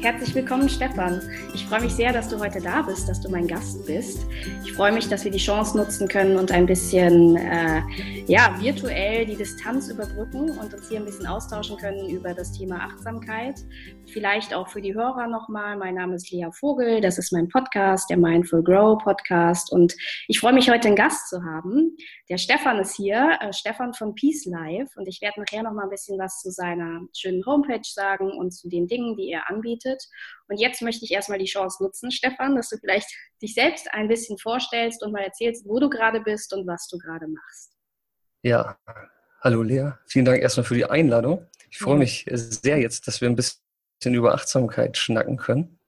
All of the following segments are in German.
Herzlich willkommen, Stefan. Ich freue mich sehr, dass du heute da bist, dass du mein Gast bist. Ich freue mich, dass wir die Chance nutzen können und ein bisschen äh, ja, virtuell die Distanz überbrücken und uns hier ein bisschen austauschen können über das Thema Achtsamkeit. Vielleicht auch für die Hörer nochmal. Mein Name ist Lea Vogel, das ist mein Podcast, der Mindful Grow Podcast. Und ich freue mich, heute einen Gast zu haben. Der Stefan ist hier, äh, Stefan von Peace Life. Und ich werde nachher nochmal ein bisschen was zu seiner schönen Homepage sagen und zu den Dingen, die er anbietet anbietet. Und jetzt möchte ich erstmal die Chance nutzen, Stefan, dass du vielleicht dich selbst ein bisschen vorstellst und mal erzählst, wo du gerade bist und was du gerade machst. Ja, hallo Lea. Vielen Dank erstmal für die Einladung. Ich freue mich sehr jetzt, dass wir ein bisschen über Achtsamkeit schnacken können.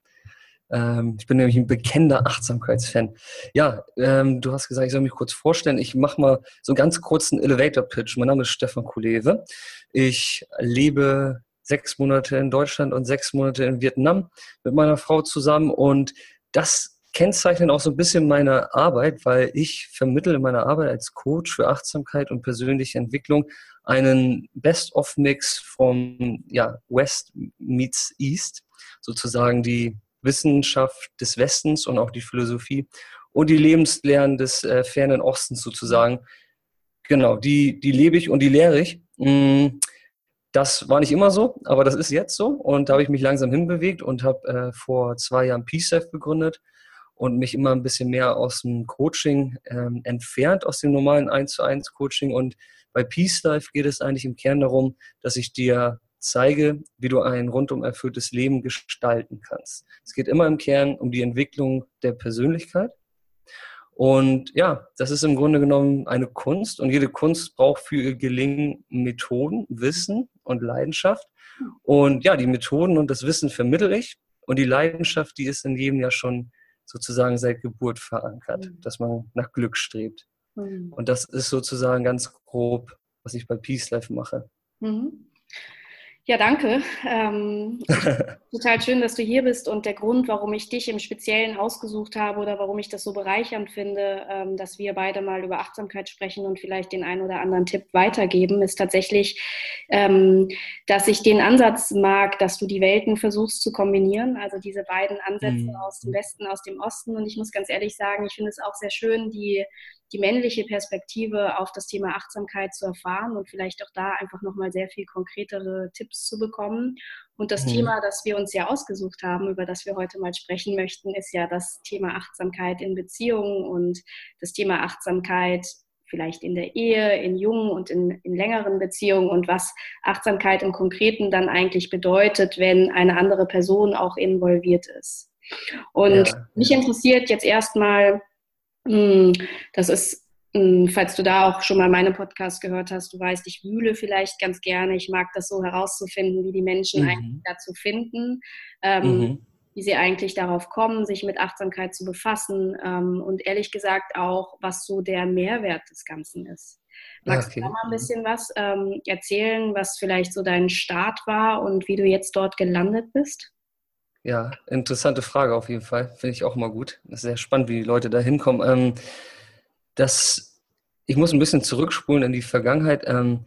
Ähm, ich bin nämlich ein bekennender Achtsamkeitsfan. Ja, ähm, du hast gesagt, ich soll mich kurz vorstellen. Ich mache mal so einen ganz kurzen Elevator-Pitch. Mein Name ist Stefan Kulewe. Ich lebe sechs Monate in Deutschland und sechs Monate in Vietnam mit meiner Frau zusammen. Und das kennzeichnet auch so ein bisschen meine Arbeit, weil ich vermittle in meiner Arbeit als Coach für Achtsamkeit und persönliche Entwicklung einen Best-of-Mix vom ja, West meets East, sozusagen die Wissenschaft des Westens und auch die Philosophie und die Lebenslehren des äh, fernen Ostens sozusagen. Genau, die, die lebe ich und die lehre ich. Mm, das war nicht immer so, aber das ist jetzt so. Und da habe ich mich langsam hinbewegt und habe äh, vor zwei Jahren PSAF gegründet und mich immer ein bisschen mehr aus dem Coaching ähm, entfernt, aus dem normalen 1 zu 1 Coaching. Und bei Peace Life geht es eigentlich im Kern darum, dass ich dir zeige, wie du ein rundum erfülltes Leben gestalten kannst. Es geht immer im Kern um die Entwicklung der Persönlichkeit und ja, das ist im Grunde genommen eine Kunst und jede Kunst braucht für ihr Gelingen Methoden, Wissen und Leidenschaft. Und ja, die Methoden und das Wissen vermittle ich und die Leidenschaft, die ist in jedem ja schon sozusagen seit Geburt verankert, mhm. dass man nach Glück strebt. Mhm. Und das ist sozusagen ganz grob, was ich bei Peace Life mache. Mhm. Ja, danke. Ähm, total schön, dass du hier bist und der Grund, warum ich dich im Speziellen ausgesucht habe oder warum ich das so bereichernd finde, ähm, dass wir beide mal über Achtsamkeit sprechen und vielleicht den einen oder anderen Tipp weitergeben, ist tatsächlich, ähm, dass ich den Ansatz mag, dass du die Welten versuchst zu kombinieren, also diese beiden Ansätze mhm. aus dem Westen, aus dem Osten. Und ich muss ganz ehrlich sagen, ich finde es auch sehr schön, die die männliche Perspektive auf das Thema Achtsamkeit zu erfahren und vielleicht auch da einfach nochmal sehr viel konkretere Tipps zu bekommen. Und das mhm. Thema, das wir uns ja ausgesucht haben, über das wir heute mal sprechen möchten, ist ja das Thema Achtsamkeit in Beziehungen und das Thema Achtsamkeit vielleicht in der Ehe, in jungen und in, in längeren Beziehungen und was Achtsamkeit im Konkreten dann eigentlich bedeutet, wenn eine andere Person auch involviert ist. Und ja. mich interessiert jetzt erstmal, das ist, hm, falls du da auch schon mal meine Podcast gehört hast, du weißt, ich wühle vielleicht ganz gerne. Ich mag das so herauszufinden, wie die Menschen mhm. eigentlich dazu finden, ähm, mhm. wie sie eigentlich darauf kommen, sich mit Achtsamkeit zu befassen ähm, und ehrlich gesagt auch, was so der Mehrwert des Ganzen ist. Magst okay. du da mal ein bisschen was ähm, erzählen, was vielleicht so dein Start war und wie du jetzt dort gelandet bist? Ja, interessante Frage auf jeden Fall. Finde ich auch mal gut. Das ist sehr spannend, wie die Leute da hinkommen. Ähm, das, ich muss ein bisschen zurückspulen in die Vergangenheit. Ähm,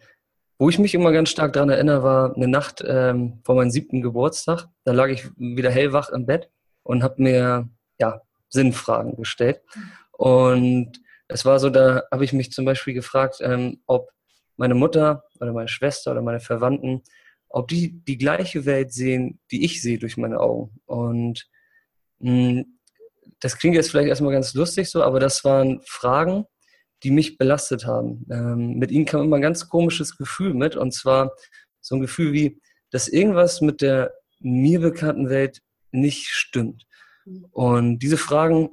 wo ich mich immer ganz stark daran erinnere, war eine Nacht ähm, vor meinem siebten Geburtstag. Da lag ich wieder hellwach im Bett und habe mir ja, Sinnfragen gestellt. Und es war so, da habe ich mich zum Beispiel gefragt, ähm, ob meine Mutter oder meine Schwester oder meine Verwandten ob die die gleiche Welt sehen, die ich sehe durch meine Augen. Und mh, hm, das klingt jetzt vielleicht erstmal ganz lustig so, aber das waren Fragen, die mich belastet haben. Ähm, mit ihnen kam immer ein ganz komisches Gefühl mit, und zwar so ein Gefühl wie, dass irgendwas mit der mir bekannten Welt nicht stimmt. Und diese Fragen,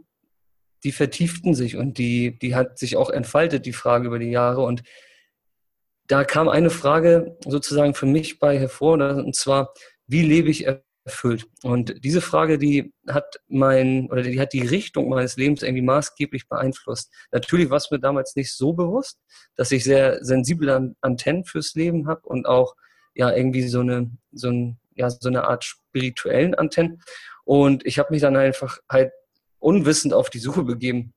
die vertieften sich und die, die hat sich auch entfaltet, die Frage über die Jahre. Und da kam eine Frage sozusagen für mich bei hervor, und zwar, wie lebe ich erfüllt? Und diese Frage, die hat mein, oder die hat die Richtung meines Lebens irgendwie maßgeblich beeinflusst. Natürlich war es mir damals nicht so bewusst, dass ich sehr sensible Antennen fürs Leben habe und auch ja irgendwie so eine, so, ein, ja, so eine Art spirituellen Antennen. Und ich habe mich dann einfach halt unwissend auf die Suche begeben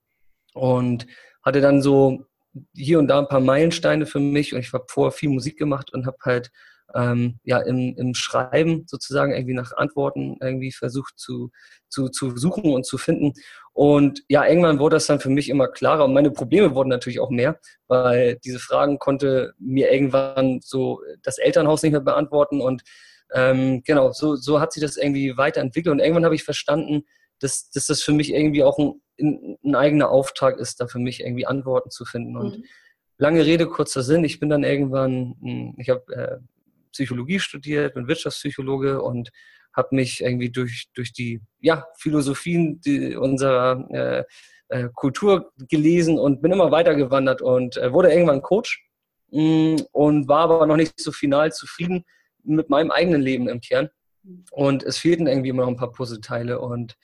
und hatte dann so hier und da ein paar Meilensteine für mich. Und ich habe vorher viel Musik gemacht und habe halt ähm, ja im, im Schreiben sozusagen irgendwie nach Antworten irgendwie versucht zu, zu, zu suchen und zu finden. Und ja, irgendwann wurde das dann für mich immer klarer und meine Probleme wurden natürlich auch mehr, weil diese Fragen konnte mir irgendwann so das Elternhaus nicht mehr beantworten. Und ähm, genau, so, so hat sich das irgendwie weiterentwickelt. Und irgendwann habe ich verstanden, dass, dass das für mich irgendwie auch ein, ein eigener Auftrag ist, da für mich irgendwie Antworten zu finden. Und mhm. lange Rede, kurzer Sinn, ich bin dann irgendwann, hm, ich habe äh, Psychologie studiert, bin Wirtschaftspsychologe und habe mich irgendwie durch, durch die ja, Philosophien die, unserer äh, äh, Kultur gelesen und bin immer weitergewandert und äh, wurde irgendwann Coach mh, hm, und war aber noch nicht so final zufrieden mit meinem eigenen Leben im Kern. Und es fehlten irgendwie immer noch ein paar Puzzleteile. Und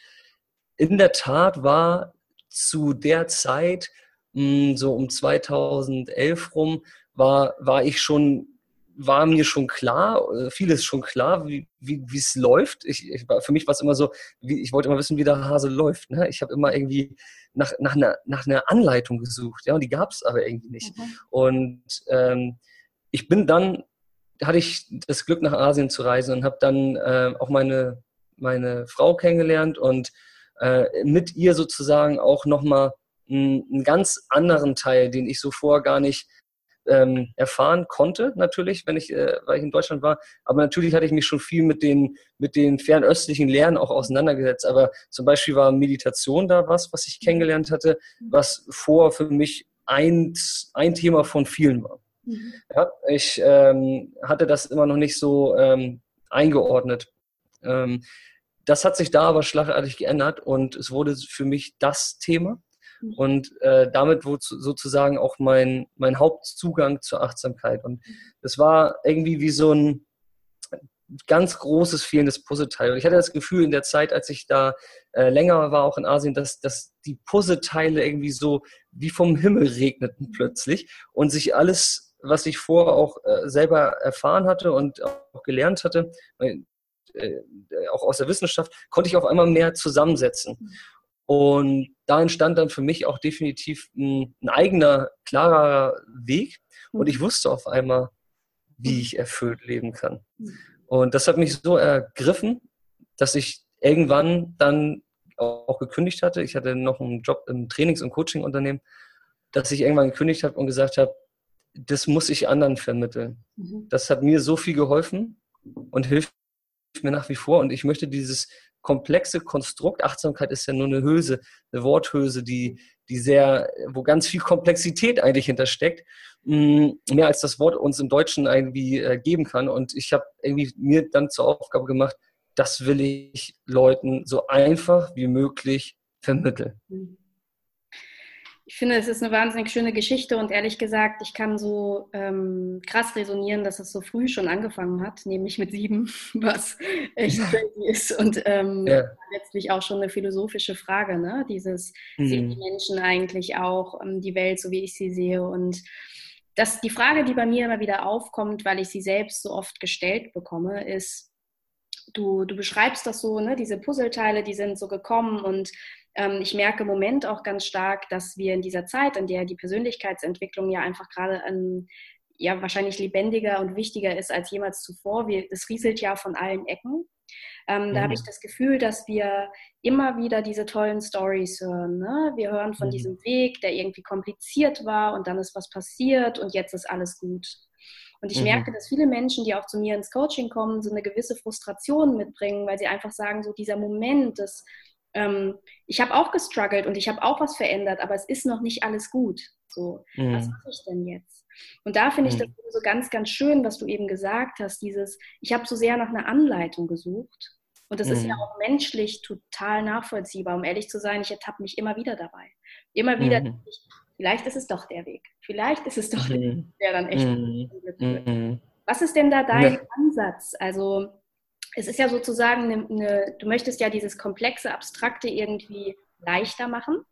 in der Tat war zu der Zeit, hm, so um 2011 rum, war, war ich schon war mir schon klar, äh, vieles schon klar, wie wie es läuft. Ich, ich, für mich war es immer so, wie, ich wollte immer wissen, wie der Hase läuft. Ne? Ich habe immer irgendwie nach, nach, einer, nach einer Anleitung gesucht, ja, und die gab es aber irgendwie nicht. Mhm. Und ähm, ich bin dann, hatte ich das Glück, nach Asien zu reisen und habe dann äh, auch meine, meine Frau kennengelernt und äh, mit ihr sozusagen auch nochmal einen, einen ganz anderen Teil, den ich so vorher gar nicht ähm, erfahren konnte, natürlich, wenn ich, äh, weil ich in Deutschland war. Aber natürlich hatte ich mich schon viel mit den, mit den fernöstlichen Lehren auch auseinandergesetzt. Aber zum Beispiel war Meditation da was, was ich kennengelernt hatte, was vor für mich ein, ein Thema von vielen war. Mhm. Ja, ich ähm, hatte das immer noch nicht so ähm, eingeordnet. Ähm, das hat sich da aber schlagartig geändert und es wurde für mich das Thema. Mhm. Und äh, damit wurde sozusagen auch mein, mein Hauptzugang zur Achtsamkeit. Und es war irgendwie wie so ein ganz großes fehlendes Puzzleteil. Und ich hatte das Gefühl in der Zeit, als ich da äh, länger war, auch in Asien, dass, dass die Puzzleteile irgendwie so wie vom Himmel regneten plötzlich und sich alles, was ich vorher auch äh, selber erfahren hatte und auch gelernt hatte, äh, auch aus der Wissenschaft, konnte ich auf einmal mehr zusammensetzen. Mhm. Und da entstand dann für mich auch definitiv ein, ein eigener, klarer Weg. Und ich wusste auf einmal, wie ich erfüllt leben kann. Und das hat mich so ergriffen, dass ich irgendwann dann auch gekündigt hatte. Ich hatte noch einen Job im Trainings- und Coaching-Unternehmen, dass ich irgendwann gekündigt habe und gesagt habe, das muss ich anderen vermitteln. Mhm. Das hat mir so viel geholfen und hilft mir nach wie vor. Und ich möchte dieses komplexe Konstrukt. Achtsamkeit ist ja nur eine Hülse, eine Worthülse, die, die sehr, wo ganz viel Komplexität eigentlich hintersteckt. Mm, mehr als das Wort uns im Deutschen irgendwie äh, geben kann. Und ich habe irgendwie mir dann zur Aufgabe gemacht, das will ich Leuten so einfach wie möglich vermitteln. Ich finde, es ist eine wahnsinnig schöne Geschichte und ehrlich gesagt, ich kann so ähm, krass resonieren, dass es so früh schon angefangen hat, nämlich mit sieben, was echt crazy ist und ähm, ja. letztlich auch schon eine philosophische Frage, ne? Dieses, mhm. sehen die Menschen eigentlich auch ähm, die Welt so, wie ich sie sehe und das, die Frage, die bei mir immer wieder aufkommt, weil ich sie selbst so oft gestellt bekomme, ist, du, du beschreibst das so, ne? diese Puzzleteile, die sind so gekommen und ich merke im Moment auch ganz stark, dass wir in dieser Zeit, in der die Persönlichkeitsentwicklung ja einfach gerade ein ja wahrscheinlich lebendiger und wichtiger ist als jemals zuvor. Wir, das rieselt ja von allen Ecken. Ähm, mhm. Da habe ich das Gefühl, dass wir immer wieder diese tollen Stories hören. Ne? Wir hören von mhm. diesem Weg, der irgendwie kompliziert war und dann ist was passiert und jetzt ist alles gut. Und ich mhm. merke, dass viele Menschen, die auch zu mir ins Coaching kommen, so eine gewisse Frustration mitbringen, weil sie einfach sagen, so dieser Moment des ähm, ich habe auch gestruggelt und ich habe auch was verändert, aber es ist noch nicht alles gut. So, mhm. was mache ich denn jetzt? Und da finde ich mhm. das so ganz, ganz schön, was du eben gesagt hast, dieses, ich habe so sehr nach einer Anleitung gesucht. Und das mhm. ist ja mhm. auch menschlich total nachvollziehbar. Um ehrlich zu sein, ich ertappe mich immer wieder dabei. Immer wieder, mhm. ich, vielleicht ist es doch der Weg. Vielleicht ist es doch der Weg, mhm. der dann echt mhm. Was ist denn da dein ja. Ansatz? Also es ist ja sozusagen eine, eine, du möchtest ja dieses komplexe, abstrakte irgendwie leichter machen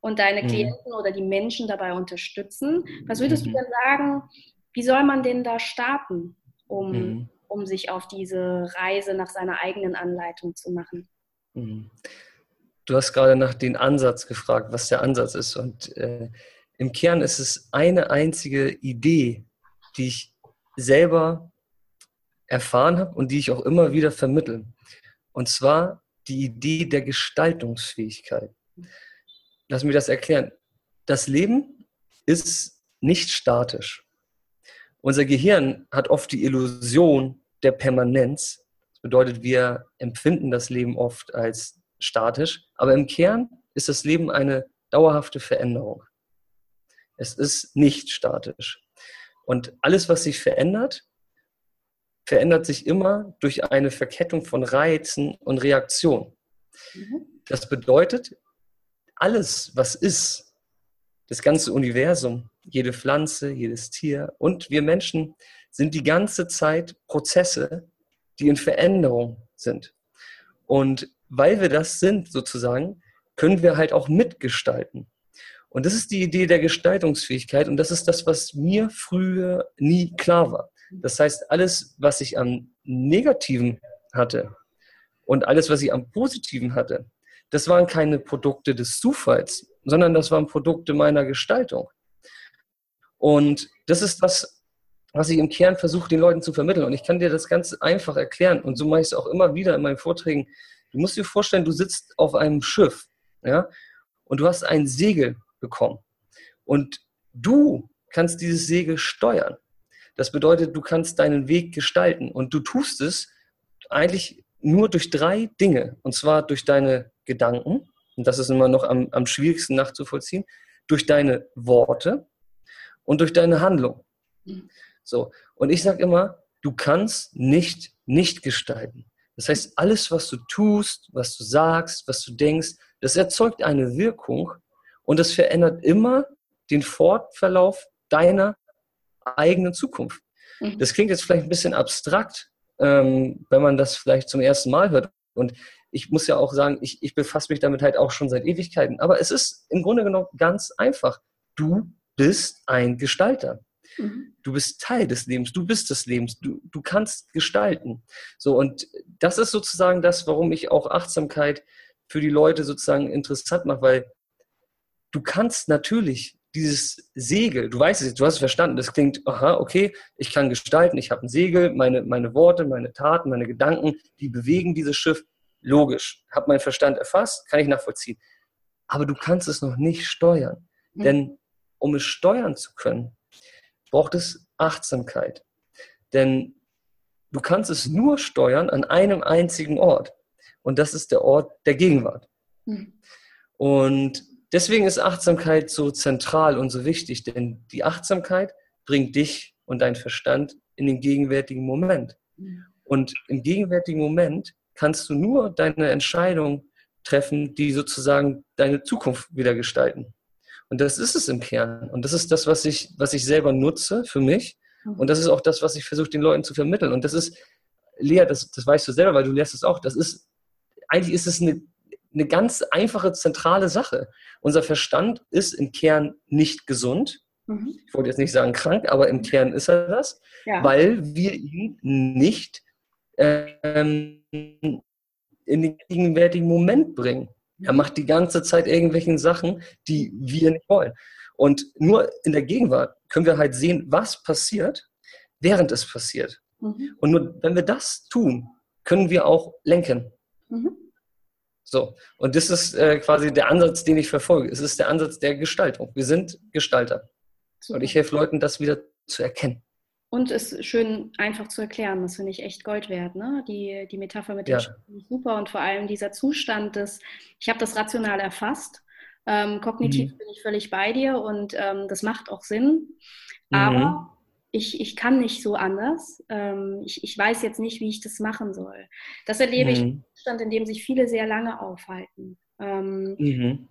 und deine mhm. Klienten oder die Menschen dabei unterstützen. Was würdest mhm. du denn sagen, wie soll man denn da starten, um, mhm. um sich auf diese Reise nach seiner eigenen Anleitung zu machen? Mhm. Du hast gerade nach dem Ansatz gefragt, was der Ansatz ist. Und äh, im Kern ist es eine einzige Idee, die ich selber erfahren habe und die ich auch immer wieder vermittle. Und zwar die Idee der Gestaltungsfähigkeit. Lass mich das erklären. Das Leben ist nicht statisch. Unser Gehirn hat oft die Illusion der Permanenz. Das bedeutet, wir empfinden das Leben oft als statisch, aber im Kern ist das Leben eine dauerhafte Veränderung. Es ist nicht statisch. Und alles, was sich verändert, verändert sich immer durch eine Verkettung von Reizen und Reaktionen. Mhm. Das bedeutet, alles, was ist, das ganze Universum, jede Pflanze, jedes Tier und wir Menschen sind die ganze Zeit Prozesse, die in Veränderung sind. Und weil wir das sind sozusagen, können wir halt auch mitgestalten. Und das ist die Idee der Gestaltungsfähigkeit und das ist das, was mir früher nie klar war. Das heißt, alles, was ich am Negativen hatte und alles, was ich am Positiven hatte, das waren keine Produkte des Zufalls, sondern das waren Produkte meiner Gestaltung. Und das ist das, was ich im Kern versuche, den Leuten zu vermitteln. Und ich kann dir das ganz einfach erklären. Und so mache ich es auch immer wieder in meinen Vorträgen. Du musst dir vorstellen, du sitzt auf einem Schiff, ja, und du hast ein Segel bekommen. Und du kannst dieses Segel steuern. Das bedeutet, du kannst deinen Weg gestalten und du tust es eigentlich nur durch drei Dinge. Und zwar durch deine Gedanken, und das ist immer noch am, am schwierigsten nachzuvollziehen, durch deine Worte und durch deine Handlung. So. Und ich sage immer, du kannst nicht nicht gestalten. Das heißt, alles, was du tust, was du sagst, was du denkst, das erzeugt eine Wirkung und das verändert immer den Fortverlauf deiner eigenen Zukunft. Mhm. Das klingt jetzt vielleicht ein bisschen abstrakt, ähm, wenn man das vielleicht zum ersten Mal hört. Und ich muss ja auch sagen, ich, ich befasse mich damit halt auch schon seit Ewigkeiten. Aber es ist im Grunde genommen ganz einfach. Du bist ein Gestalter. Mhm. Du bist Teil des Lebens, du bist des Lebens, du, du kannst gestalten. So, und das ist sozusagen das, warum ich auch Achtsamkeit für die Leute sozusagen interessant mache, weil du kannst natürlich dieses Segel, du weißt es, du hast es verstanden, das klingt, aha, okay, ich kann gestalten, ich habe ein Segel, meine, meine Worte, meine Taten, meine Gedanken, die bewegen dieses Schiff, logisch, habe meinen Verstand erfasst, kann ich nachvollziehen. Aber du kannst es noch nicht steuern, mhm. denn um es steuern zu können, braucht es Achtsamkeit. Denn du kannst es nur steuern an einem einzigen Ort und das ist der Ort der Gegenwart. Mhm. Und Deswegen ist Achtsamkeit so zentral und so wichtig, denn die Achtsamkeit bringt dich und deinen Verstand in den gegenwärtigen Moment. Und im gegenwärtigen Moment kannst du nur deine Entscheidung treffen, die sozusagen deine Zukunft wieder gestalten. Und das ist es im Kern. Und das ist das, was ich, was ich selber nutze für mich. Und das ist auch das, was ich versuche, den Leuten zu vermitteln. Und das ist, Lea, das, das weißt du selber, weil du lehrst es auch, das ist, eigentlich ist es eine eine ganz einfache, zentrale Sache. Unser Verstand ist im Kern nicht gesund. Mhm. Ich wollte jetzt nicht sagen krank, aber im Kern ist er das, ja. weil wir ihn nicht ähm, in den gegenwärtigen Moment bringen. Er macht die ganze Zeit irgendwelchen Sachen, die wir nicht wollen. Und nur in der Gegenwart können wir halt sehen, was passiert, während es passiert. Mhm. Und nur wenn wir das tun, können wir auch lenken. Mhm. So, und das ist äh, quasi der Ansatz, den ich verfolge. Es ist der Ansatz der Gestaltung. Wir sind Gestalter. Super. Und ich helfe Leuten, das wieder zu erkennen. Und es ist schön einfach zu erklären. Das finde ich echt Gold wert. Ne? Die, die Metapher mit dem ja. super und vor allem dieser Zustand des, ich habe das rational erfasst. Ähm, kognitiv mhm. bin ich völlig bei dir und ähm, das macht auch Sinn. Aber mhm ich, ich kann nicht so anders. Ähm, ich, ich weiß jetzt nicht, wie ich das machen soll. Das erlebe mhm. ich im Zustand, in dem sich viele sehr lange aufhalten. Ähm, mhm.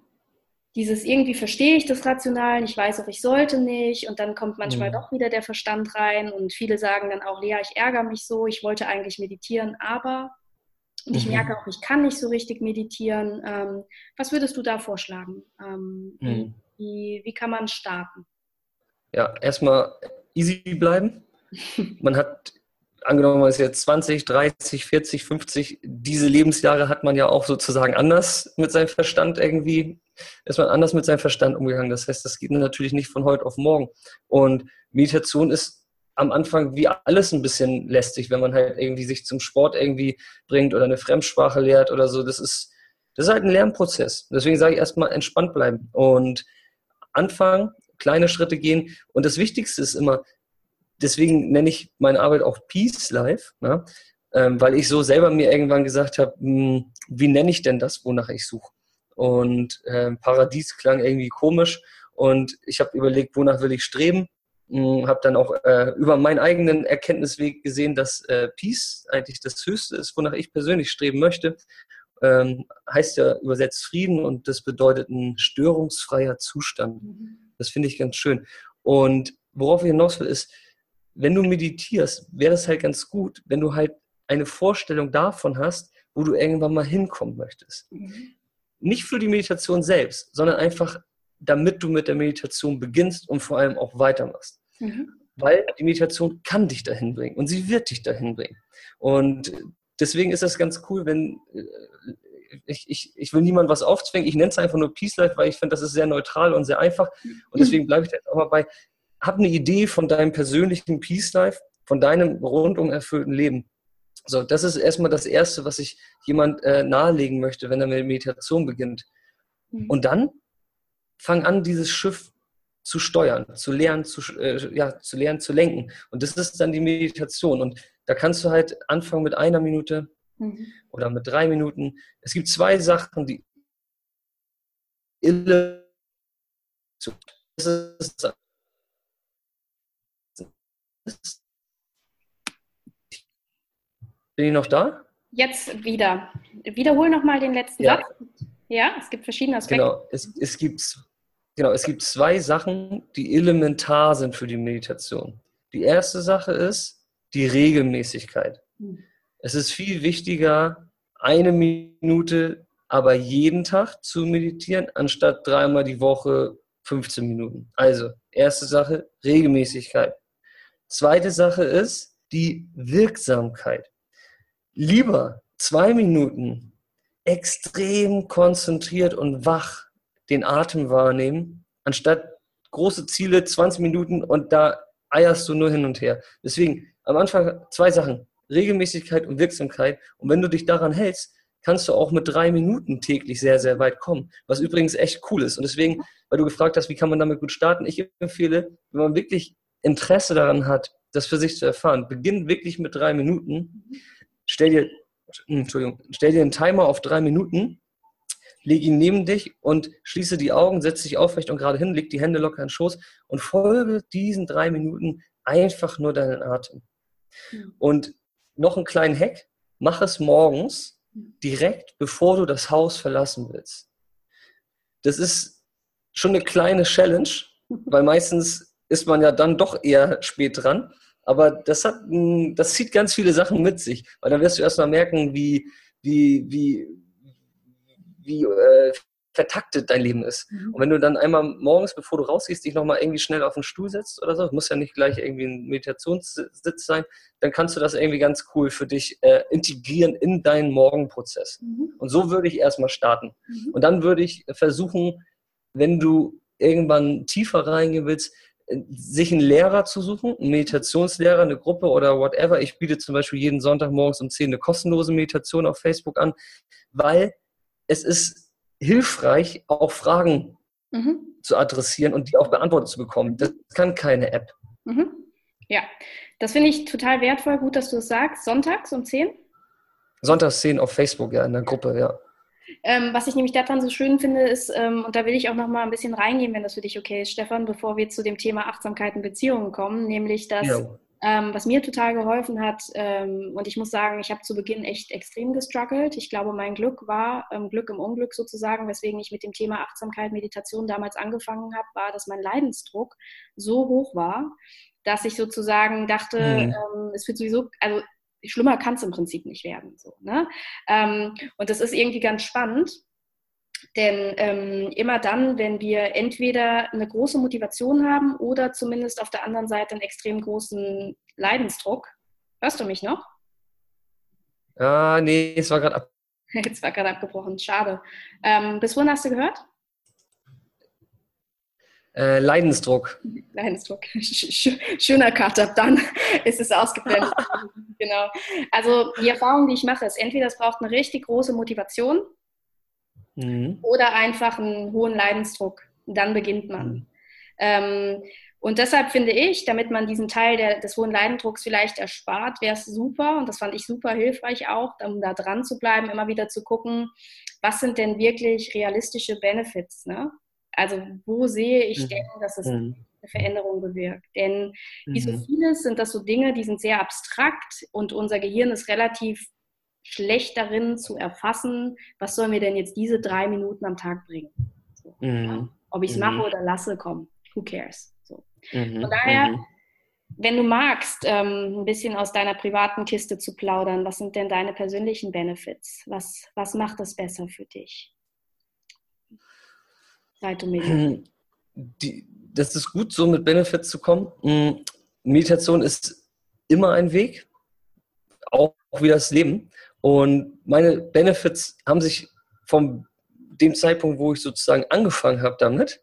Dieses irgendwie verstehe ich das Rational, ich weiß auch, ich sollte nicht und dann kommt manchmal mhm. doch wieder der Verstand rein und viele sagen dann auch, Lea, ich ärgere mich so, ich wollte eigentlich meditieren, aber und ich mhm. merke auch, ich kann nicht so richtig meditieren. Ähm, was würdest du da vorschlagen? Ähm, mhm. wie, wie kann man starten? Ja, erstmal easy bleiben. Man hat, angenommen, man ist jetzt 20, 30, 40, 50, diese Lebensjahre hat man ja auch sozusagen anders mit seinem Verstand irgendwie, ist man anders mit seinem Verstand umgegangen. Das heißt, das geht natürlich nicht von heute auf morgen. Und Meditation ist am Anfang wie alles ein bisschen lästig, wenn man halt irgendwie sich zum Sport irgendwie bringt oder eine Fremdsprache lehrt oder so. Das ist, das ist halt ein Lernprozess. Deswegen sage ich erstmal entspannt bleiben und anfangen, kleine Schritte gehen. Und das Wichtigste ist immer, deswegen nenne ich meine Arbeit auch Peace Life, ne? ähm, weil ich so selber mir irgendwann gesagt habe, hm, wie nenne ich denn das, wonach ich suche? Und äh, Paradies klang irgendwie komisch und ich habe überlegt, wonach will ich streben? Hm, habe dann auch äh, über meinen eigenen Erkenntnisweg gesehen, dass äh, Peace eigentlich das Höchste ist, wonach ich persönlich streben möchte. Ähm, heißt ja übersetzt Frieden und das bedeutet ein störungsfreier Zustand. Mhm. Das finde ich ganz schön. Und worauf ich hinaus will, ist, wenn du meditierst, wäre das halt ganz gut, wenn du halt eine Vorstellung davon hast, wo du irgendwann mal hinkommen möchtest. Mhm. Nicht für die Meditation selbst, sondern einfach, damit du mit der Meditation beginnst und vor allem auch weitermachst. Mhm. Weil die Meditation kann dich dahin bringen und sie wird dich dahin bringen. Und deswegen ist das ganz cool, wenn äh, ich, ich, ich will niemandem was aufzwingen, ich nenne es einfach nur Peace Life, weil ich finde, das ist sehr neutral und sehr einfach. Und deswegen bleibe ich da jetzt auch mal bei, hab eine Idee von deinem persönlichen Peace Life, von deinem rundum erfüllten Leben. So, das ist erstmal das Erste, was ich jemand äh, nahelegen möchte, wenn er mit Meditation beginnt. Mhm. Und dann fang an, dieses Schiff zu steuern, zu lernen, zu, äh, ja, zu lernen, zu lenken. Und das ist dann die Meditation. Und da kannst du halt anfangen mit einer Minute mhm. oder mit drei Minuten. Es gibt zwei Sachen, die bin ich noch da? Jetzt wieder. Wiederhol nochmal den letzten ja. Satz. Ja, es gibt verschiedene Aspekte. Genau, es, es, gibt, genau, es gibt zwei Sachen, die elementar sind für die Meditation. Die erste Sache ist die Regelmäßigkeit. Hm. Es ist viel wichtiger, eine Minute, aber jeden Tag zu meditieren, anstatt dreimal die Woche 15 Minuten. Also, erste Sache, Regelmäßigkeit. Zweite Sache ist die Wirksamkeit. Lieber zwei Minuten extrem konzentriert und wach den Atem wahrnehmen, anstatt große Ziele, 20 Minuten und da eierst du nur hin und her. Deswegen am Anfang zwei Sachen, Regelmäßigkeit und Wirksamkeit. Und wenn du dich daran hältst, kannst du auch mit drei Minuten täglich sehr, sehr weit kommen. Was übrigens echt cool ist. Und deswegen, weil du gefragt hast, wie kann man damit gut starten, ich empfehle, wenn man wirklich Interesse daran hat, das für sich zu erfahren, beginn wirklich mit drei Minuten. Stell dir, Entschuldigung, stell dir einen Timer auf drei Minuten, leg ihn neben dich und schließe die Augen, setz dich aufrecht und gerade hin, leg die Hände locker in den Schoß und folge diesen drei Minuten einfach nur deinen Atem. Und noch einen kleinen Hack, mach es morgens direkt, bevor du das Haus verlassen willst. Das ist schon eine kleine Challenge, weil meistens ist man ja dann doch eher spät dran. Aber das hat, das zieht ganz viele Sachen mit sich, weil dann wirst du erstmal merken, wie, wie, wie, wie äh, vertaktet dein Leben ist. Mhm. Und wenn du dann einmal morgens, bevor du rausgehst, dich nochmal irgendwie schnell auf den Stuhl setzt oder so, muss ja nicht gleich irgendwie ein Meditationssitz sein, dann kannst du das irgendwie ganz cool für dich äh, integrieren in deinen Morgenprozess. Mhm. Und so würde ich erstmal starten. Mhm. Und dann würde ich versuchen, wenn du irgendwann tiefer reingehen willst, sich einen Lehrer zu suchen, einen Meditationslehrer, eine Gruppe oder whatever. Ich biete zum Beispiel jeden Sonntag morgens um 10 eine kostenlose Meditation auf Facebook an, weil es ist hilfreich, auch Fragen mhm. zu adressieren und die auch beantwortet zu bekommen. Das kann keine App. Mhm. Ja, das finde ich total wertvoll. Gut, dass du es sagst. Sonntags um 10? Sonntags 10 auf Facebook, ja, in der Gruppe, ja. Ähm, was ich nämlich daran so schön finde, ist, ähm, und da will ich auch noch mal ein bisschen reingehen, wenn das für dich okay ist, Stefan, bevor wir zu dem Thema Achtsamkeit in Beziehungen kommen, nämlich dass, ja. Ähm, was mir total geholfen hat, ähm, und ich muss sagen, ich habe zu Beginn echt extrem gestruggelt. Ich glaube, mein Glück war ähm, Glück im Unglück sozusagen, weswegen ich mit dem Thema Achtsamkeit, Meditation damals angefangen habe, war, dass mein Leidensdruck so hoch war, dass ich sozusagen dachte, mhm. ähm, es wird sowieso, also schlimmer kann es im Prinzip nicht werden. So, ne? Ähm, und das ist irgendwie ganz spannend. Denn ähm, immer dann, wenn wir entweder eine große Motivation haben oder zumindest auf der anderen Seite einen extrem großen Leidensdruck. Hörst du mich noch? Ah, nee, es war gerade ab. Jetzt war gerade abgebrochen, schade. Ähm, bis wohin hast du gehört? Äh, Leidensdruck. Leidensdruck. Schöner Cut-up, dann ist es ausgeblendet. genau. Also die Erfahrung, die ich mache, ist entweder es braucht eine richtig große Motivation mhm. oder einfach einen hohen Leidensdruck. Dann beginnt man. Mhm. Ähm, und deshalb finde ich, damit man diesen Teil der, des hohen Leidendrucks vielleicht erspart, wäre es super, und das fand ich super hilfreich auch, um da dran zu bleiben, immer wieder zu gucken, was sind denn wirklich realistische Benefits? Ne? Also wo sehe ich mhm. denn, dass es mhm. eine Veränderung bewirkt? Denn wie so mhm. vieles sind das so Dinge, die sind sehr abstrakt und unser Gehirn ist relativ schlecht darin zu erfassen, was sollen wir denn jetzt diese drei Minuten am Tag bringen? So, mhm. ja? Ob ich es mache mhm. oder lasse, komm, who cares? Mhm, Von daher, mhm. wenn du magst, ähm, ein bisschen aus deiner privaten Kiste zu plaudern, was sind denn deine persönlichen Benefits? Was, was macht das besser für dich? Seit du meditierst. Die, das ist gut, so mit Benefits zu kommen. Mm, Meditation ist immer ein Weg, auch wie das Leben. Und meine Benefits haben sich vom dem Zeitpunkt, wo ich sozusagen angefangen habe damit,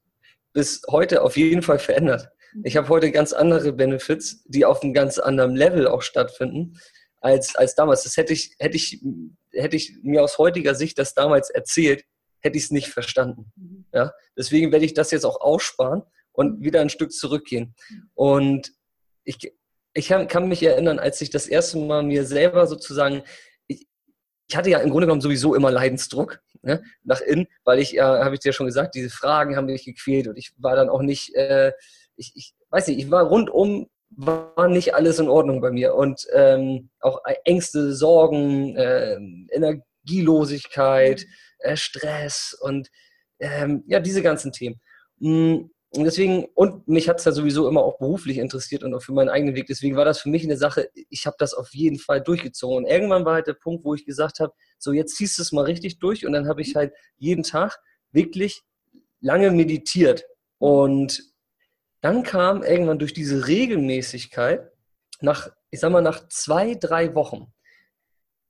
bis heute auf jeden Fall verändert. Ich habe heute ganz andere Benefits, die auf einem ganz anderen Level auch stattfinden als, als damals. Das hätte ich, hätte ich, hätte ich mir aus heutiger Sicht das damals erzählt, hätte ich es nicht verstanden. Ja? Deswegen werde ich das jetzt auch aussparen und wieder ein Stück zurückgehen. Und ich, ich kann mich erinnern, als ich das erste Mal mir selber sozusagen, ich, hatte ja im Grunde genommen sowieso immer Leidensdruck ne, nach innen, weil ich, ja, habe ich dir schon gesagt, diese Fragen haben mich gequält und ich war dann auch nicht, äh, ich, ich weiß nicht, ich war rundum, war nicht alles in Ordnung bei mir. Und ähm, auch Ängste, Sorgen, äh, Energielosigkeit, äh, Stress und ähm, ja, diese ganzen Themen. Und deswegen, und mich hat es ja sowieso immer auch beruflich interessiert und auch für meinen eigenen Weg. Deswegen war das für mich eine Sache, ich habe das auf jeden Fall durchgezogen. Und irgendwann war halt der Punkt, wo ich gesagt habe, so jetzt ziehst du es mal richtig durch. Und dann habe ich halt jeden Tag wirklich lange meditiert. Und dann kam irgendwann durch diese Regelmäßigkeit, nach, ich sag mal, nach zwei, drei Wochen,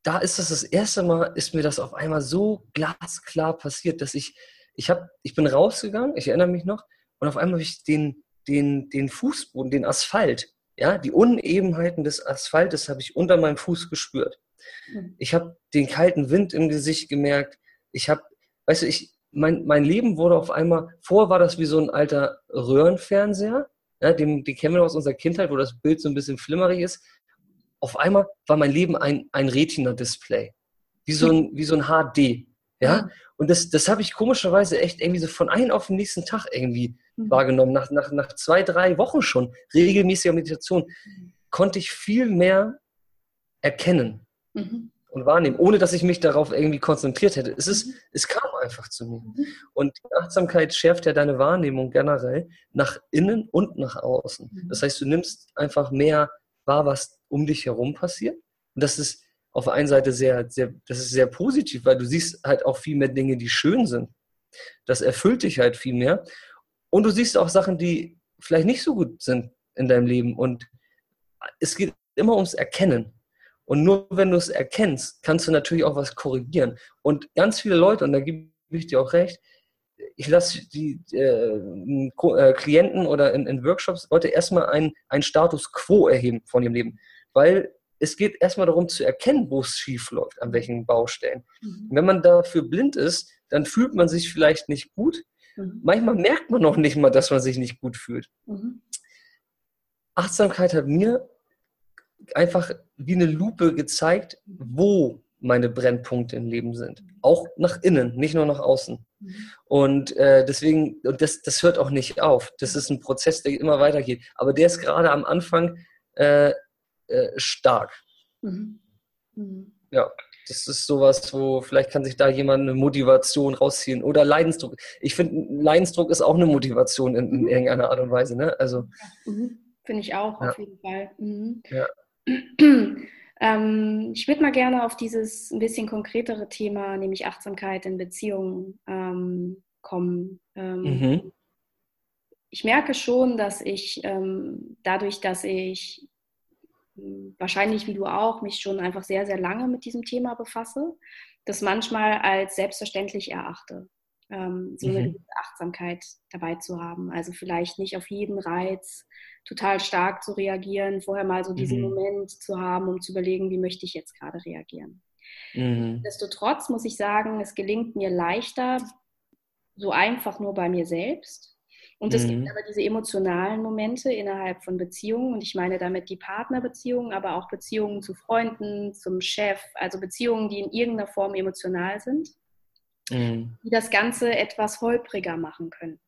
da ist das das erste Mal, ist mir das auf einmal so glasklar passiert, dass ich, ich habe, ich bin rausgegangen, ich erinnere mich noch, und auf einmal habe ich den, den, den Fußboden, den Asphalt, ja, die Unebenheiten des Asphaltes habe ich unter meinem Fuß gespürt. Hm. Ich habe den kalten Wind im Gesicht gemerkt. Ich habe, weißt du, ich, mein, mein Leben wurde auf einmal, vorher war das wie so ein alter Röhrenfernseher, ja, den, den kennen wir aus unserer Kindheit, wo das Bild so ein bisschen flimmerig ist. Auf einmal war mein Leben ein, ein Retina-Display, wie so ein, wie so ein HD. Ja, und das, das habe ich komischerweise echt irgendwie so von einem auf den nächsten Tag irgendwie mhm. wahrgenommen. Nach, nach, nach zwei, drei Wochen schon regelmäßiger Meditation konnte ich viel mehr erkennen. Mhm und wahrnehmen, ohne dass ich mich darauf irgendwie konzentriert hätte. Es, ist, mhm. es kam einfach zu mir. Mhm. Und die Achtsamkeit schärft ja deine Wahrnehmung generell nach innen und nach außen. Mhm. Das heißt, du nimmst einfach mehr wahr, was um dich herum passiert. Und das ist auf der einen Seite sehr, sehr, das ist sehr positiv, weil du siehst halt auch viel mehr Dinge, die schön sind. Das erfüllt dich halt viel mehr. Und du siehst auch Sachen, die vielleicht nicht so gut sind in deinem Leben. Und es geht immer ums Erkennen. Und nur wenn du es erkennst, kannst du natürlich auch was korrigieren. Und ganz viele Leute, und da gebe ich dir auch recht, ich lasse die äh, äh, Klienten oder in, in Workshops Leute erstmal einen, einen Status quo erheben von ihrem Leben. Weil es geht erstmal darum zu erkennen, wo es schief läuft, an welchen Baustellen. Mhm. Wenn man dafür blind ist, dann fühlt man sich vielleicht nicht gut. Mhm. Manchmal merkt man noch nicht mal, dass man sich nicht gut fühlt. Mhm. Achtsamkeit hat mir einfach wie eine Lupe gezeigt, wo meine Brennpunkte im Leben sind. Auch nach innen, nicht nur nach außen. Mhm. Und äh, deswegen, und das, das hört auch nicht auf. Das ist ein Prozess, der immer weitergeht. Aber der ist gerade am Anfang äh, äh, stark. Mhm. Mhm. Ja, das ist sowas, wo vielleicht kann sich da jemand eine Motivation rausziehen. Oder Leidensdruck. Ich finde, Leidensdruck ist auch eine Motivation in, in mhm. irgendeiner Art und Weise. Ne? Also, mhm. Finde ich auch, ja. auf jeden Fall. Mhm. Ja. Ähm, ich würde mal gerne auf dieses ein bisschen konkretere Thema, nämlich Achtsamkeit in Beziehungen, ähm, kommen. Ähm, mhm. Ich merke schon, dass ich ähm, dadurch, dass ich wahrscheinlich wie du auch mich schon einfach sehr, sehr lange mit diesem Thema befasse, das manchmal als selbstverständlich erachte. ähm, so eine mhm. Achtsamkeit dabei zu haben. Also vielleicht nicht auf jeden Reiz total stark zu reagieren, vorher mal so diesen mhm. Moment zu haben, um zu überlegen, wie möchte ich jetzt gerade reagieren. Mhm. Nichtsdestotrotz muss ich sagen, es gelingt mir leichter, so einfach nur bei mir selbst. Und es mhm. gibt aber diese emotionalen Momente innerhalb von Beziehungen. Und ich meine damit die Partnerbeziehungen, aber auch Beziehungen zu Freunden, zum Chef, also Beziehungen, die in irgendeiner Form emotional sind, mhm. die das Ganze etwas holpriger machen können.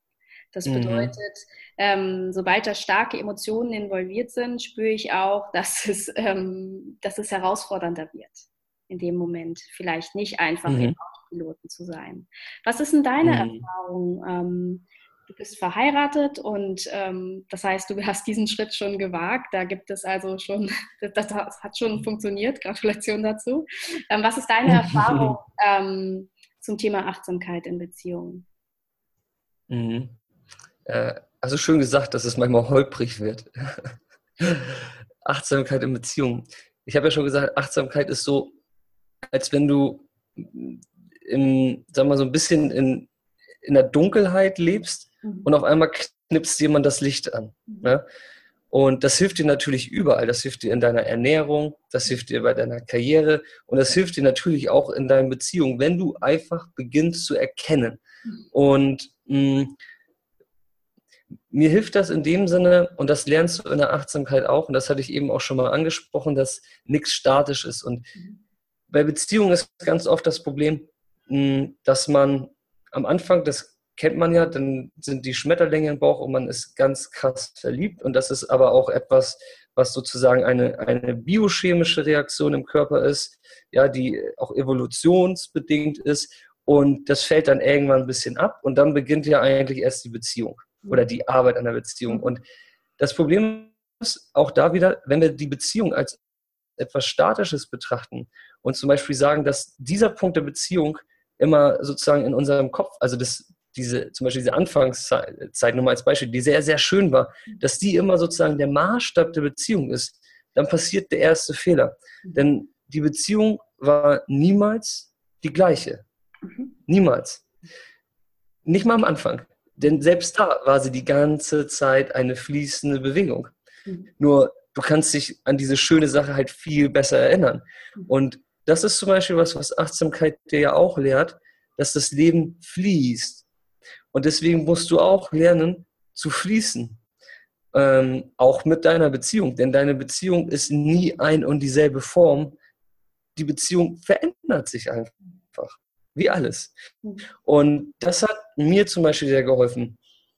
Das mhm. bedeutet, mhm. ähm, sobald da starke Emotionen involviert sind, spüre ich auch, dass es, ähm, dass es herausfordernder wird in dem Moment. Vielleicht nicht einfach mhm. Piloten zu sein. Was ist denn deine mhm. Erfahrung? Ähm, du bist verheiratet und ähm, das heißt, du hast diesen Schritt schon gewagt. Da gibt es also schon, das, das hat schon funktioniert. Gratulation dazu. Ähm, was ist deine Erfahrung ähm, zum Thema Achtsamkeit in Beziehungen? Mhm. Äh, also schön gesagt, dass es manchmal holprig wird. Achtsamkeit in Beziehungen. Ich habe ja schon gesagt, Achtsamkeit ist so, als wenn du in, sag mal, so ein bisschen in, in der Dunkelheit lebst mhm. Und auf einmal knipst jemand das Licht an. Mhm. Ne? Und das hilft dir natürlich überall. Das hilft dir in deiner Ernährung, das hilft dir bei deiner Karriere und das hilft dir natürlich auch in deinen Beziehungen, wenn du einfach beginnst zu erkennen. Mhm. Und mh, mm, mir hilft das in dem Sinne, und das lernst du in der Achtsamkeit auch, und das hatte ich eben auch schon mal angesprochen, dass nichts statisch ist. Und mhm. bei Beziehungen ist ganz oft das Problem, dass man am Anfang, das kennt man ja, dann sind die Schmetterlinge im Bauch und man ist ganz krass verliebt. Und das ist aber auch etwas, was sozusagen eine, eine biochemische Reaktion im Körper ist, ja, die auch evolutionsbedingt ist. Und das fällt dann irgendwann ein bisschen ab und dann beginnt ja eigentlich erst die Beziehung oder die Arbeit an der Beziehung. Und das Problem ist auch da wieder, wenn wir die Beziehung als etwas Statisches betrachten und zum Beispiel sagen, dass dieser Punkt der Beziehung immer sozusagen in unserem Kopf, also das, diese, zum Beispiel diese Anfangszeit, nur mal als Beispiel, die sehr, sehr schön war, dass die immer sozusagen der Maßstab der Beziehung ist, dann passiert der erste Fehler. Mhm. Denn die Beziehung war niemals die gleiche. Mhm. Niemals. Nicht mal am Anfang. Denn selbst da war sie die ganze Zeit eine fließende Bewegung. Mhm. Nur du kannst dich an diese schöne Sache halt viel besser erinnern. Und das ist zum Beispiel was, was Achtsamkeit dir ja auch lehrt, dass das Leben fließt. Und deswegen musst du auch lernen zu fließen. Ähm, auch mit deiner Beziehung. Denn deine Beziehung ist nie ein und dieselbe Form. Die Beziehung verändert sich einfach. Wie alles. Und das hat mir zum Beispiel sehr geholfen.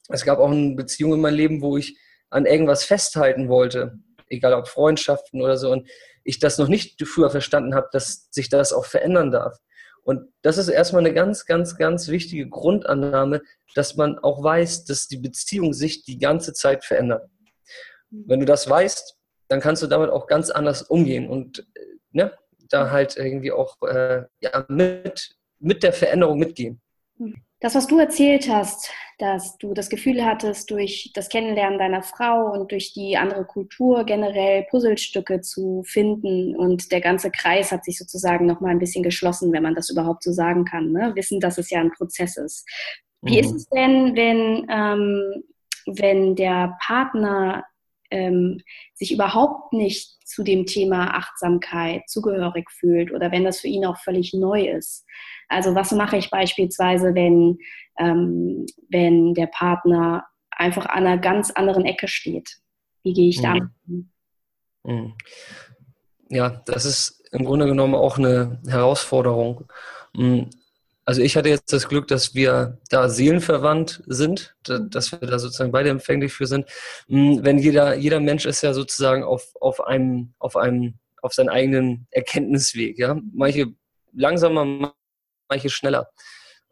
Es gab auch eine Beziehung in meinem Leben, wo ich an irgendwas festhalten wollte. Egal ob Freundschaften oder so. Und ich das noch nicht früher verstanden habe, dass sich das auch verändern darf. Und das ist erstmal eine ganz, ganz, ganz wichtige Grundannahme, dass man auch weiß, dass die Beziehung sich die ganze Zeit verändert. Wenn du das weißt, dann kannst du damit auch ganz anders umgehen und äh, ne, da halt irgendwie auch äh, ja, mit, mit der Veränderung mitgehen. Das, was du erzählt hast, dass du das Gefühl hattest, durch das Kennenlernen deiner Frau und durch die andere Kultur generell Puzzlestücke zu finden und der ganze Kreis hat sich sozusagen nochmal ein bisschen geschlossen, wenn man das überhaupt so sagen kann. Ne? Wissen, dass es ja ein Prozess ist. Wie mhm. ist es denn, wenn, ähm, wenn der Partner ähm, sich überhaupt nicht zu dem Thema Achtsamkeit zugehörig fühlt oder wenn das für ihn auch völlig neu ist? Also was mache ich beispielsweise, wenn, ähm, wenn der Partner einfach an einer ganz anderen Ecke steht? Wie gehe ich damit um? Mhm. Ja, das ist im Grunde genommen auch eine Herausforderung. Also ich hatte jetzt das Glück, dass wir da seelenverwandt sind, dass wir da sozusagen beide empfänglich für sind. Mhm. Wenn jeder, jeder Mensch ist ja sozusagen auf, auf einem, auf einem, auf seinen eigenen Erkenntnisweg. Ja? Manche langsamer, manche schneller.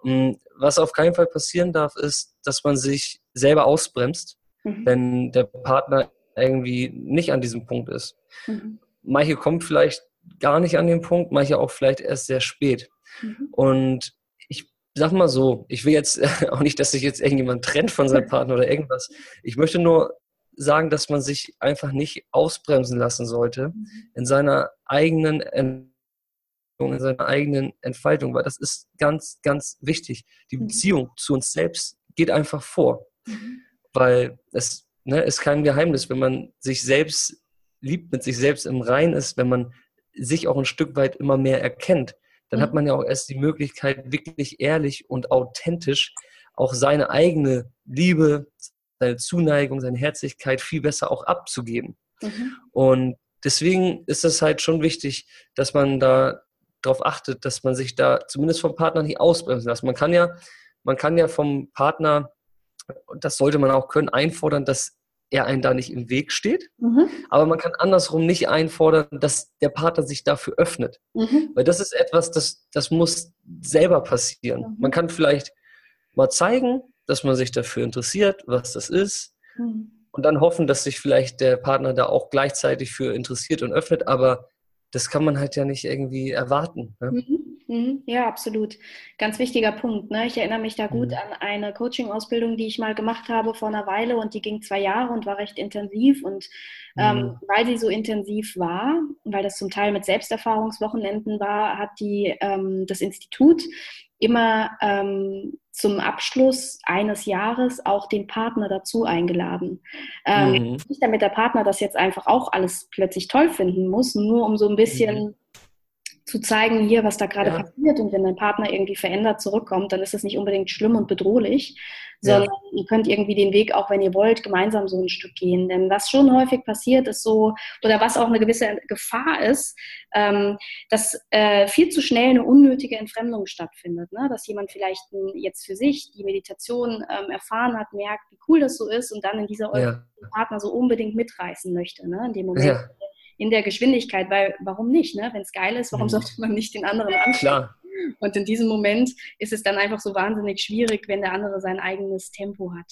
Mm, was auf keinen Fall passieren darf, ist, dass man sich selber ausbremst, mhm. wenn der Partner irgendwie nicht an diesem Punkt ist. Mhm. Manche kommen vielleicht gar nicht an den Punkt, manche auch vielleicht erst sehr spät. Mhm. Und sag mal so, ich will jetzt auch nicht, dass sich jetzt irgendjemand trennt von seinem Partner oder irgendwas. Ich möchte nur sagen, dass man sich einfach nicht ausbremsen lassen sollte mhm. in seiner eigenen Entwicklung in seiner eigenen Entfaltung, weil das ist ganz, ganz wichtig. Die mhm. Beziehung zu uns selbst geht einfach vor, mhm. weil es ne, ist kein Geheimnis, wenn man sich selbst liebt, mit sich selbst im Rein ist, wenn man sich auch ein Stück weit immer mehr erkennt, dann hat man ja auch erst die Möglichkeit, wirklich ehrlich und authentisch auch seine eigene Liebe, seine Zuneigung, seine Herzlichkeit viel besser auch abzugeben. Mhm. Und deswegen ist es halt schon wichtig, dass man da darauf achtet, dass man sich da zumindest vom Partner nicht ausbremsen lässt. Man kann ja, man kann ja vom Partner, das sollte man auch können, einfordern, dass er einen da nicht im Weg steht. Mhm. Aber man kann andersrum nicht einfordern, dass der Partner sich dafür öffnet. Mhm. Weil das ist etwas, das, das muss selber passieren. Mhm. Man kann vielleicht mal zeigen, dass man sich dafür interessiert, was das ist. Mhm. Und dann hoffen, dass sich vielleicht der Partner da auch gleichzeitig für interessiert und öffnet. Aber das kann man halt ja nicht irgendwie erwarten. Ne? Mhm. Ja, absolut. Ganz wichtiger Punkt. Ne? Ich erinnere mich da gut mhm. an eine Coaching-Ausbildung, die ich mal gemacht habe vor einer Weile und die ging zwei Jahre und war recht intensiv. Und ähm, mhm. weil sie so intensiv war, weil das zum Teil mit Selbsterfahrungswochenenden war, hat die ähm, das Institut immer ähm, zum Abschluss eines Jahres auch den Partner dazu eingeladen. Ähm, mhm. Nicht damit der Partner das jetzt einfach auch alles plötzlich toll finden muss, nur um so ein bisschen mhm zu zeigen, hier, was da gerade ja. passiert. Und wenn dein Partner irgendwie verändert zurückkommt, dann ist das nicht unbedingt schlimm und bedrohlich, sondern ja. ihr könnt irgendwie den Weg, auch wenn ihr wollt, gemeinsam so ein Stück gehen. Denn was schon häufig passiert, ist so, oder was auch eine gewisse Gefahr ist, ähm, dass äh, viel zu schnell eine unnötige Entfremdung stattfindet. Ne? Dass jemand vielleicht jetzt für sich die Meditation ähm, erfahren hat, merkt, wie cool das so ist und dann in dieser ja. Partner so unbedingt mitreißen möchte. Ne? In dem Moment, ja in der Geschwindigkeit, weil warum nicht? Ne? Wenn es geil ist, warum mhm. sollte man nicht den anderen anschauen? Klar. Und in diesem Moment ist es dann einfach so wahnsinnig schwierig, wenn der andere sein eigenes Tempo hat.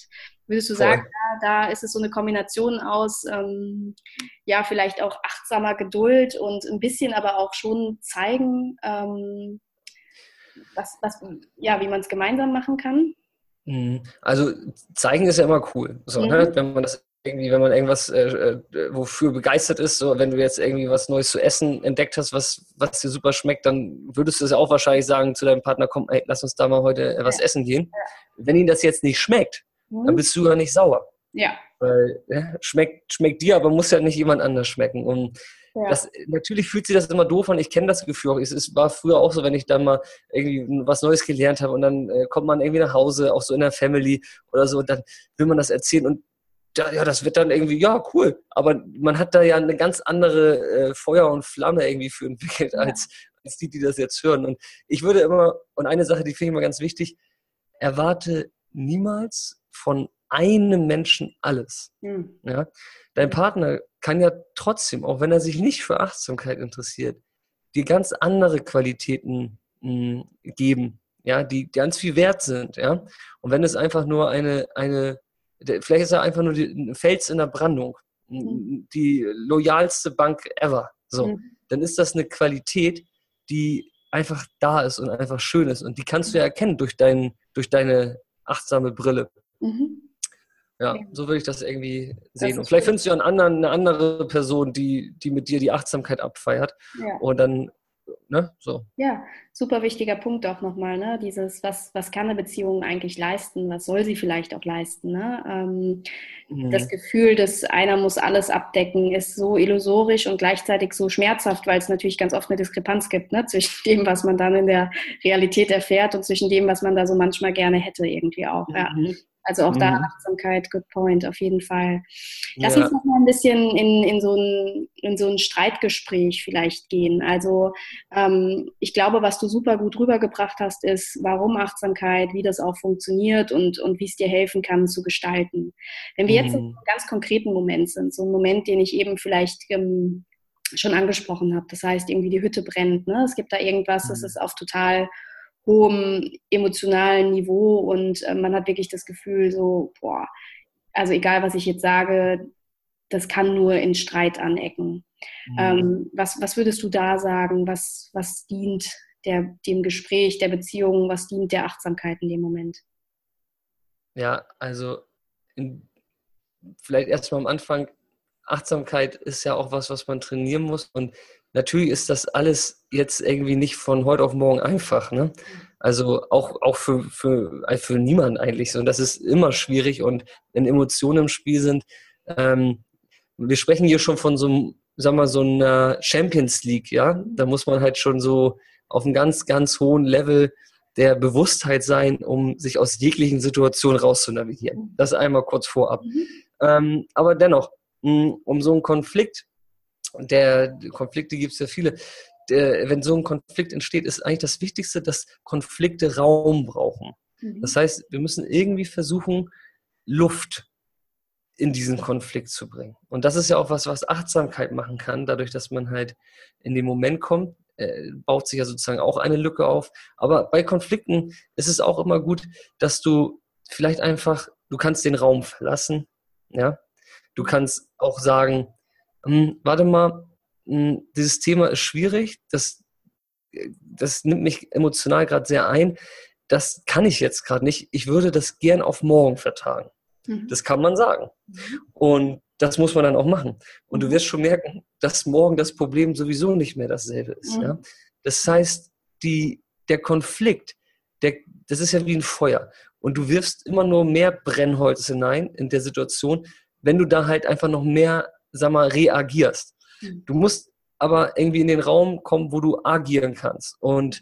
Würdest du sagen, da, da, ist es so eine Kombination aus, ähm, ja, vielleicht auch achtsamer Geduld und ein bisschen aber auch schon zeigen, ähm, was, was, ja, wie man es gemeinsam machen kann? Mhm. Also zeigen ist ja immer cool, so, ne? mhm. ne? wenn man das irgendwie, wenn man irgendwas äh, äh, wofür begeistert ist, so wenn du jetzt irgendwie was Neues zu essen entdeckt hast, was, was dir super schmeckt, dann würdest du es ja auch wahrscheinlich sagen zu deinem Partner, komm, ey, lass uns da mal heute äh, was ja. essen gehen. Ja. Wenn ihm das jetzt nicht schmeckt, mhm. dann bist du ja nicht sauer. Ja. Weil ja, schmeckt, schmeckt dir, aber muss ja nicht jemand anders schmecken. Und ja. Das, natürlich fühlt sich das immer doof an. Ich kenne das Gefühl auch. Es, es, war früher auch so, wenn ich dann mal irgendwie was Neues gelernt habe und dann äh, kommt man irgendwie nach Hause, auch so in der Family oder so, und dann will man das erzählen und ja, das wird dann irgendwie, ja, cool. Aber man hat da ja eine ganz andere äh, Feuer und Flamme irgendwie für entwickelt, als, als die, die das jetzt hören. Und ich würde immer, und eine Sache, die finde ich immer ganz wichtig, erwarte niemals von einem Menschen alles. Mhm. Ja? Dein Partner kann ja trotzdem, auch wenn er sich nicht für Achtsamkeit interessiert, dir ganz andere Qualitäten mh, geben, ja, die ganz viel wert sind, ja. Und wenn es einfach nur eine, eine vielleicht ist er einfach nur ein Fels in der Brandung, mhm. die loyalste Bank ever. So, mhm. dann ist das eine Qualität, die einfach da ist und einfach schön ist. Und die kannst du ja erkennen durch, dein, durch deine achtsame Brille. Mhm. Ja, so würde ich das irgendwie sehen. Das und vielleicht findest du ja einen anderen, eine andere Person, die, die mit dir die Achtsamkeit abfeiert. Ja. Und dann ne? So. Ja, super wichtiger Punkt auch nochmal, ne? Dieses, was, was kann eine Beziehung eigentlich leisten, was soll sie vielleicht auch leisten, ne? Ähm, mhm. Das Gefühl, dass einer muss alles abdecken, ist so illusorisch und gleichzeitig so schmerzhaft, weil es natürlich ganz oft eine Diskrepanz gibt, ne? Zwischen dem, was man dann in der Realität erfährt und zwischen dem, was man da so manchmal gerne hätte, irgendwie auch. Mhm. Ja. Also auch mhm. da Achtsamkeit, good point, auf jeden Fall. Lass ja. uns noch mal ein bisschen in, in, so ein, in so ein Streitgespräch vielleicht gehen. Also ähm, ich glaube, was du super gut rübergebracht hast, ist, warum Achtsamkeit, wie das auch funktioniert und, und wie es dir helfen kann zu gestalten. Wenn wir mhm. jetzt in einem ganz konkreten Moment sind, so ein Moment, den ich eben vielleicht ähm, schon angesprochen habe, das heißt irgendwie die Hütte brennt, ne? es gibt da irgendwas, das mhm. ist auf total hohem emotionalen Niveau und äh, man hat wirklich das Gefühl, so, boah, also egal was ich jetzt sage, das kann nur in Streit anecken. Mhm. Ähm, was, was würdest du da sagen? Was, was dient der, dem Gespräch, der Beziehung? Was dient der Achtsamkeit in dem Moment? Ja, also in, vielleicht erstmal am Anfang, Achtsamkeit ist ja auch was, was man trainieren muss und natürlich ist das alles jetzt irgendwie nicht von heute auf morgen einfach. Ne? Also auch, auch für, für, für niemanden eigentlich so. Und das ist immer schwierig und wenn Emotionen im Spiel sind, ähm, wir sprechen hier schon von so einem, sag mal, so einer Champions League, ja. Da muss man halt schon so auf einem ganz, ganz hohen Level der Bewusstheit sein, um sich aus jeglichen Situationen rauszunavigieren. Das einmal kurz vorab. Mhm. Ähm, aber dennoch, um so einen Konflikt, der Konflikte gibt es ja viele, der, wenn so ein Konflikt entsteht, ist eigentlich das Wichtigste, dass Konflikte Raum brauchen. Mhm. Das heißt, wir müssen irgendwie versuchen, Luft in diesen Konflikt zu bringen. Und das ist ja auch was, was Achtsamkeit machen kann, dadurch, dass man halt in den Moment kommt, äh, baut sich ja sozusagen auch eine Lücke auf. Aber bei Konflikten ist es auch immer gut, dass du vielleicht einfach, du kannst den Raum verlassen, ja. Du kannst auch sagen, hm, warte mal, hm, dieses Thema ist schwierig, das, das nimmt mich emotional gerade sehr ein. Das kann ich jetzt gerade nicht. Ich würde das gern auf morgen vertagen. Mhm. Das kann man sagen. Und das muss man dann auch machen. Und du mhm. wirst schon merken, dass morgen das Problem sowieso nicht mehr dasselbe ist. Mhm. Ja? Das heißt, die, der Konflikt, der, das ist ja wie ein Feuer. Und du wirfst immer nur mehr Brennholz hinein in der Situation, wenn du da halt einfach noch mehr, sag mal, reagierst. Mhm. Du musst aber irgendwie in den Raum kommen, wo du agieren kannst. Und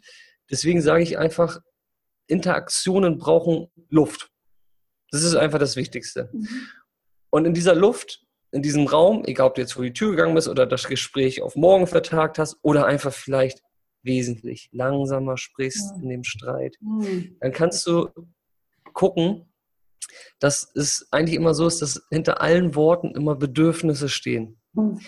deswegen sage ich einfach, Interaktionen brauchen Luft. Das ist einfach das Wichtigste. Mhm. Und in dieser Luft, in diesem Raum, egal ob du jetzt vor die Tür gegangen bist oder das Gespräch auf morgen vertagt hast oder einfach vielleicht wesentlich langsamer sprichst mhm. in dem Streit, mhm. dann kannst du gucken, dass es eigentlich immer so ist, dass hinter allen Worten immer Bedürfnisse stehen. Mhm.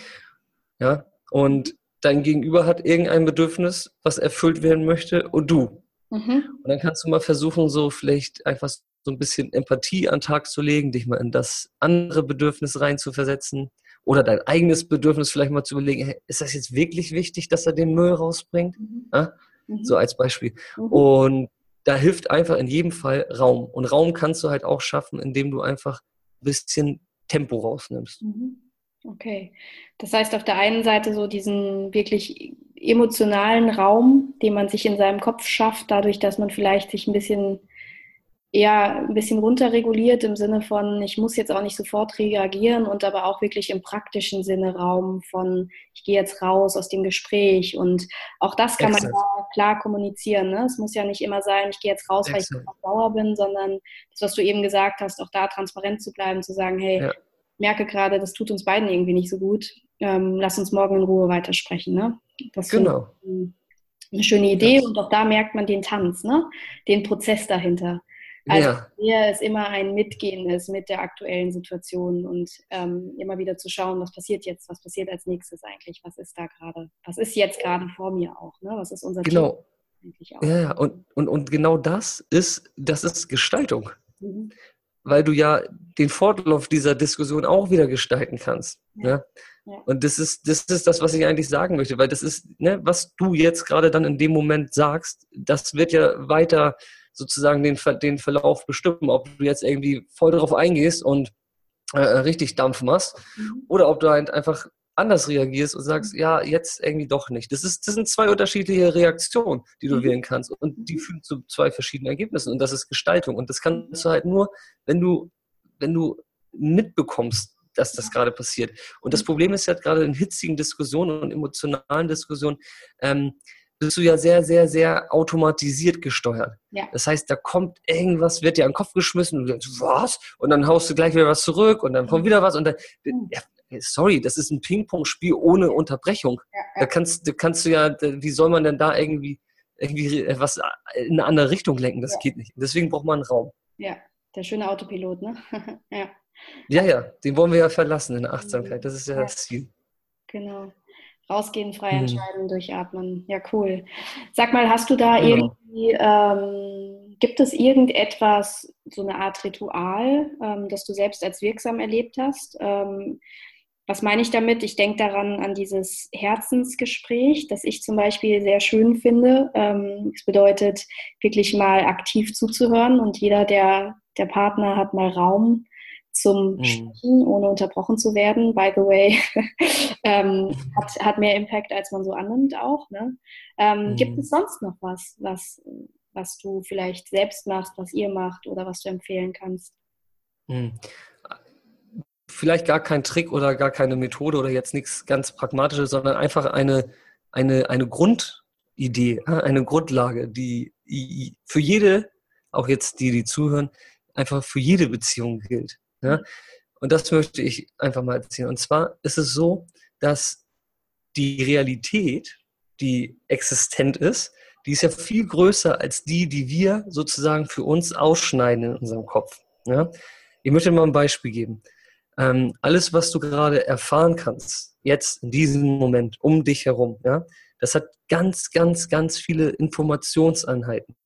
Ja, und dein Gegenüber hat irgendein Bedürfnis, was erfüllt werden möchte, und du. Mhm. Und dann kannst du mal versuchen, so vielleicht einfach so ein bisschen Empathie an den Tag zu legen, dich mal in das andere Bedürfnis reinzuversetzen oder dein eigenes Bedürfnis vielleicht mal zu überlegen, hey, ist das jetzt wirklich wichtig, dass er den Müll rausbringt? Mhm. Ja? Mhm. So als Beispiel. Mhm. Und da hilft einfach in jedem Fall Raum. Und Raum kannst du halt auch schaffen, indem du einfach ein bisschen Tempo rausnimmst. Mhm. Okay. Das heißt, auf der einen Seite so diesen wirklich emotionalen Raum, den man sich in seinem Kopf schafft, dadurch, dass man vielleicht sich ein bisschen eher ein bisschen runterreguliert im Sinne von, ich muss jetzt auch nicht sofort reagieren und aber auch wirklich im praktischen Sinne Raum von, ich gehe jetzt raus aus dem Gespräch und auch das kann Excellent. man klar kommunizieren. Ne? Es muss ja nicht immer sein, ich gehe jetzt raus, Excellent. weil ich auf Dauer bin, sondern das, was du eben gesagt hast, auch da transparent zu bleiben, zu sagen, hey, ja. merke gerade, das tut uns beiden irgendwie nicht so gut, ähm, lass uns morgen in Ruhe weitersprechen. Ne? Das genau. Eine schöne Idee und auch da merkt man den Tanz, ne? den Prozess dahinter. Also ja. eher es immer ein Mitgehen ist mit der aktuellen Situation und ähm, immer wieder zu schauen, was passiert jetzt, was passiert als nächstes eigentlich, was ist da gerade, was ist jetzt gerade vor mir auch, ne? was ist unser genau. eigentlich auch. Ja, und, und, und genau das ist, das ist Gestaltung. Mhm. Weil du ja den Fortlauf dieser Diskussion auch wieder gestalten kannst. Ja. Ne? Ja. Und das ist, das ist das, was ich eigentlich sagen möchte, weil das ist, ne, was du jetzt gerade dann in dem Moment sagst, das wird ja weiter sozusagen den, den Verlauf bestimmen, ob du jetzt irgendwie voll darauf eingehst und äh, richtig Dampf machst mhm. oder ob du halt einfach anders reagierst und sagst, ja, jetzt irgendwie doch nicht. Das, ist, das sind zwei unterschiedliche Reaktionen, die du mhm. wählen kannst und die führen zu zwei verschiedenen Ergebnissen und das ist Gestaltung und das kannst du halt nur, wenn du, wenn du mitbekommst, dass das gerade passiert. Und das Problem ist ja gerade in hitzigen Diskussionen und emotionalen Diskussionen, ähm, bist du ja sehr, sehr, sehr automatisiert gesteuert. Ja. Das heißt, da kommt irgendwas, wird dir an den Kopf geschmissen und du denkst, was? Und dann haust du gleich wieder was zurück und dann kommt wieder was und dann, hm. ja, sorry, das ist ein Ping-Pong-Spiel ohne Unterbrechung. Ja, ja. Da kannst, da kannst du ja, wie soll man denn da irgendwie, irgendwie was in eine andere Richtung lenken? Das geht nicht. Deswegen braucht man einen Raum. Ja, der schöne Autopilot, ne? ja. Ja, ja, den wollen wir ja verlassen in der Achtsamkeit. Das ist ja, das Ziel. Genau. Rausgehen, frei mhm. entscheiden, mhm. durchatmen. Ja, cool. Sag mal, hast du da genau. irgendwie, ähm, gibt es irgendetwas, so eine Art Ritual, ähm, das du selbst als wirksam erlebt hast? Ähm, was meine ich damit? Ich denke daran an dieses Herzensgespräch, das ich zum Beispiel sehr schön finde. Ähm, es bedeutet, wirklich mal aktiv zuzuhören und jeder der, der Partner hat mal Raum zum mhm. Sprechen, ohne unterbrochen zu werden. By the way, ähm, hat, hat mehr Impact, als man so annimmt auch. Ne? Ähm, mhm. Gibt es sonst noch was, was, was du vielleicht selbst machst, was ihr macht oder was du empfehlen kannst? Mhm. Vielleicht gar kein Trick oder gar keine Methode oder jetzt nichts ganz Pragmatisches, sondern einfach eine, eine, eine Grundidee, eine Grundlage, die für jede, auch jetzt die, die zuhören, einfach für jede Beziehung gilt. Ja? Und das möchte ich einfach mal erzählen. Und zwar ist es so, dass die Realität, die existent ist, die ist ja viel größer als die, die wir sozusagen für uns ausschneiden in unserem Kopf. Ja? Ich möchte mal ein Beispiel geben. Ähm, alles, was du gerade erfahren kannst, jetzt in diesem Moment um dich herum, ja, das hat ganz, ganz, ganz viele Informationseinheiten.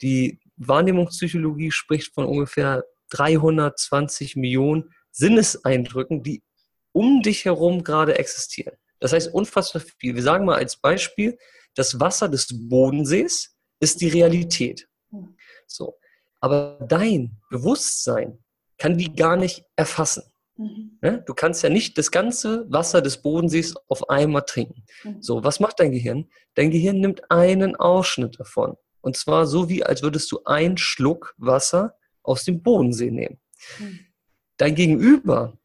Die Wahrnehmungspsychologie spricht von ungefähr 320 Millionen Sinneseindrücken, die um dich herum gerade existieren. Das heißt unfassbar viel. Wir sagen mal als Beispiel, das Wasser des Bodensees ist die Realität. So. Aber dein Bewusstsein kann die gar nicht erfassen. Mhm. Ne? Du kannst ja nicht das ganze Wasser des Bodensees auf einmal trinken. Mhm. So, was macht dein Gehirn? Dein Gehirn nimmt einen Ausschnitt davon. Und zwar so wie, als würdest du einen Schluck Wasser aus dem Bodensee nehmen. Mhm. Dein Gegenüber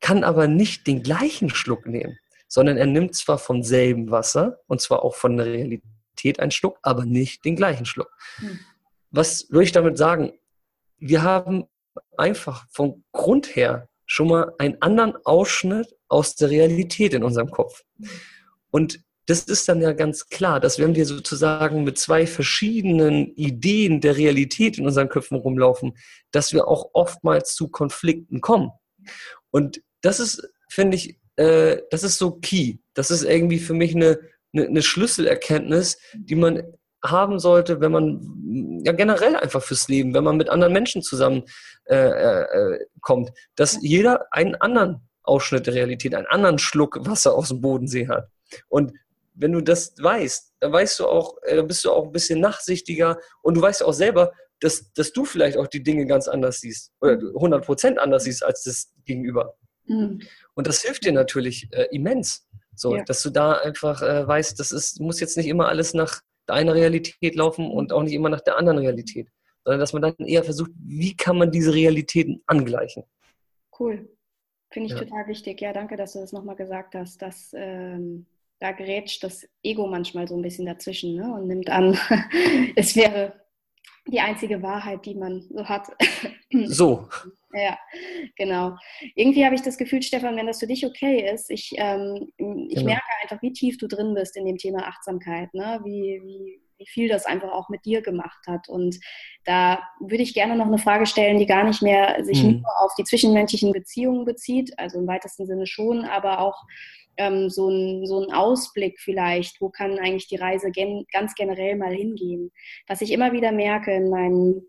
kann aber nicht den gleichen Schluck nehmen, sondern er nimmt zwar vom selben Wasser und zwar auch von der Realität einen Schluck, aber nicht den gleichen Schluck. Mhm. Was würde ich damit sagen? Wir haben einfach vom Grund her schon mal einen anderen Ausschnitt aus der Realität in unserem Kopf. Mhm. Und das ist dann ja ganz klar, dass wenn wir sozusagen mit zwei verschiedenen Ideen der Realität in unseren Köpfen rumlaufen, dass wir auch oftmals zu Konflikten kommen. Und das ist, finde ich, äh, das ist so key. Das ist irgendwie für mich eine, eine, eine Schlüsselerkenntnis, die man haben sollte, wenn man ja generell einfach fürs Leben, wenn man mit anderen Menschen zusammen äh, äh, kommt, dass jeder einen anderen Ausschnitt der Realität, einen anderen Schluck Wasser aus dem Bodensee hat. Und wenn du das weißt, dann weißt du auch, äh, dann bist du auch ein bisschen nachsichtiger und du weißt auch selber, dass, dass du vielleicht auch die Dinge ganz anders siehst oder 100 Prozent anders siehst als das Gegenüber. Mhm. Und das hilft dir natürlich äh, immens, so, ja. dass du da einfach äh, weißt, das ist, muss jetzt nicht immer alles nach deiner Realität laufen und auch nicht immer nach der anderen Realität, sondern dass man dann eher versucht, wie kann man diese Realitäten angleichen. Cool. Finde ich ja. total wichtig. Ja, danke, dass du das nochmal gesagt hast, dass ähm, da gerätscht das Ego manchmal so ein bisschen dazwischen ne? und nimmt an, es wäre die einzige Wahrheit, die man so hat. So. Ja, genau. Irgendwie habe ich das Gefühl, Stefan, wenn das für dich okay ist, ich, ähm, ich genau. merke einfach, wie tief du drin bist in dem Thema Achtsamkeit, ne? wie, wie, wie viel das einfach auch mit dir gemacht hat. Und da würde ich gerne noch eine Frage stellen, die gar nicht mehr sich mhm. nur auf die zwischenmenschlichen Beziehungen bezieht, also im weitesten Sinne schon, aber auch ähm, so, ein, so ein Ausblick vielleicht, wo kann eigentlich die Reise gen ganz generell mal hingehen. Was ich immer wieder merke in meinen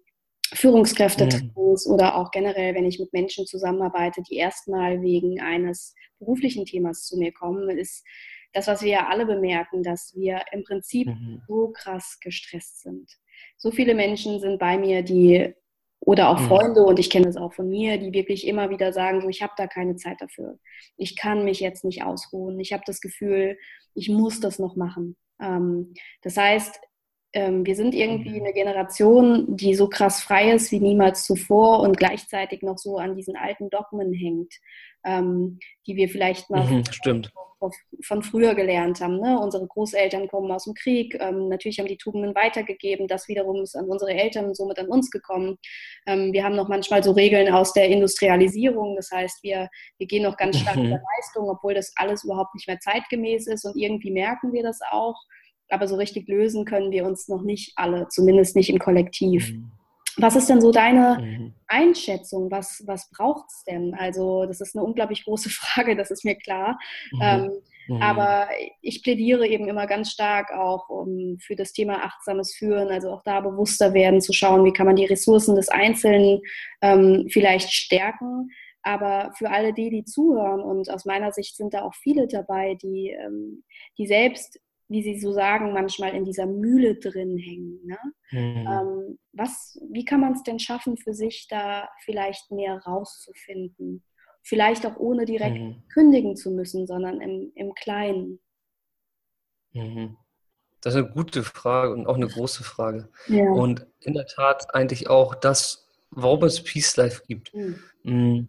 Führungskräftetrainings mhm. oder auch generell, wenn ich mit Menschen zusammenarbeite, die erstmal wegen eines beruflichen Themas zu mir kommen, ist das, was wir ja alle bemerken, dass wir im Prinzip mhm. so krass gestresst sind. So viele Menschen sind bei mir, die oder auch mhm. Freunde, und ich kenne es auch von mir, die wirklich immer wieder sagen, so, ich habe da keine Zeit dafür. Ich kann mich jetzt nicht ausruhen. Ich habe das Gefühl, ich muss das noch machen. Ähm, das heißt, wir sind irgendwie mhm. eine Generation, die so krass frei ist wie niemals zuvor und gleichzeitig noch so an diesen alten Dogmen hängt, ähm, die wir vielleicht mal mhm, stimmt von früher gelernt haben. Ne? Unsere Großeltern kommen aus dem Krieg, ähm, natürlich haben die Tugenden weitergegeben, das wiederum ist an unsere Eltern somit an uns gekommen. Ähm, wir haben noch manchmal so Regeln aus der Industrialisierung, das heißt, wir, wir gehen noch ganz stark mhm. in der Leistung, obwohl das alles überhaupt nicht mehr zeitgemäß ist und irgendwie merken wir das auch, aber so richtig lösen können wir uns noch nicht alle, zumindest nicht im Kollektiv. Mhm. Was ist denn so deine mhm. Einschätzung? Was, was braucht es denn? Also, das ist eine unglaublich große Frage, das ist mir klar. Mhm. Ähm, mhm. Aber ich plädiere eben immer ganz stark auch um, für das Thema achtsames Führen, also auch da bewusster werden, zu schauen, wie kann man die Ressourcen des Einzelnen ähm, vielleicht stärken. Aber für alle die, die zuhören, und aus meiner Sicht sind da auch viele dabei, die, ähm, die selbst wie Sie so sagen, manchmal in dieser Mühle drin hängen. Ne? Mhm. Ähm, was, wie kann man es denn schaffen, für sich da vielleicht mehr rauszufinden? Vielleicht auch ohne direkt mhm. kündigen zu müssen, sondern im, im Kleinen. Mhm. Das ist eine gute Frage und auch eine große Frage. Ja. Und in der Tat eigentlich auch das, warum es Peace Life gibt. Mhm. Mm.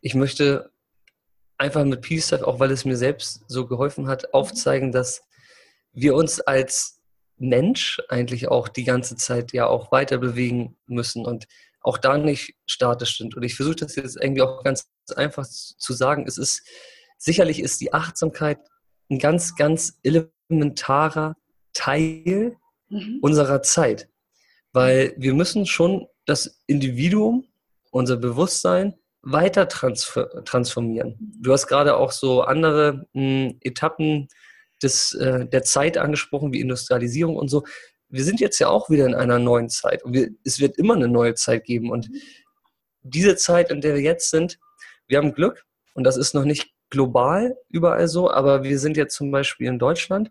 Ich möchte einfach mit Peace Life, auch weil es mir selbst so geholfen hat, aufzeigen, dass wir uns als Mensch eigentlich auch die ganze Zeit ja auch weiter bewegen müssen und auch da nicht statisch sind. Und ich versuche das jetzt irgendwie auch ganz einfach zu sagen. Es ist, sicherlich ist die Achtsamkeit ein ganz, ganz elementarer Teil mhm. unserer Zeit, weil wir müssen schon das Individuum, unser Bewusstsein weiter transformieren. Du hast gerade auch so andere mh, hm, Etappen des, äh, der Zeit angesprochen, wie Industrialisierung und so. Wir sind jetzt ja auch wieder in einer neuen Zeit und wir, es wird immer eine neue Zeit geben. Und diese Zeit, in der wir jetzt sind, wir haben Glück und das ist noch nicht global überall so, aber wir sind jetzt zum Beispiel in Deutschland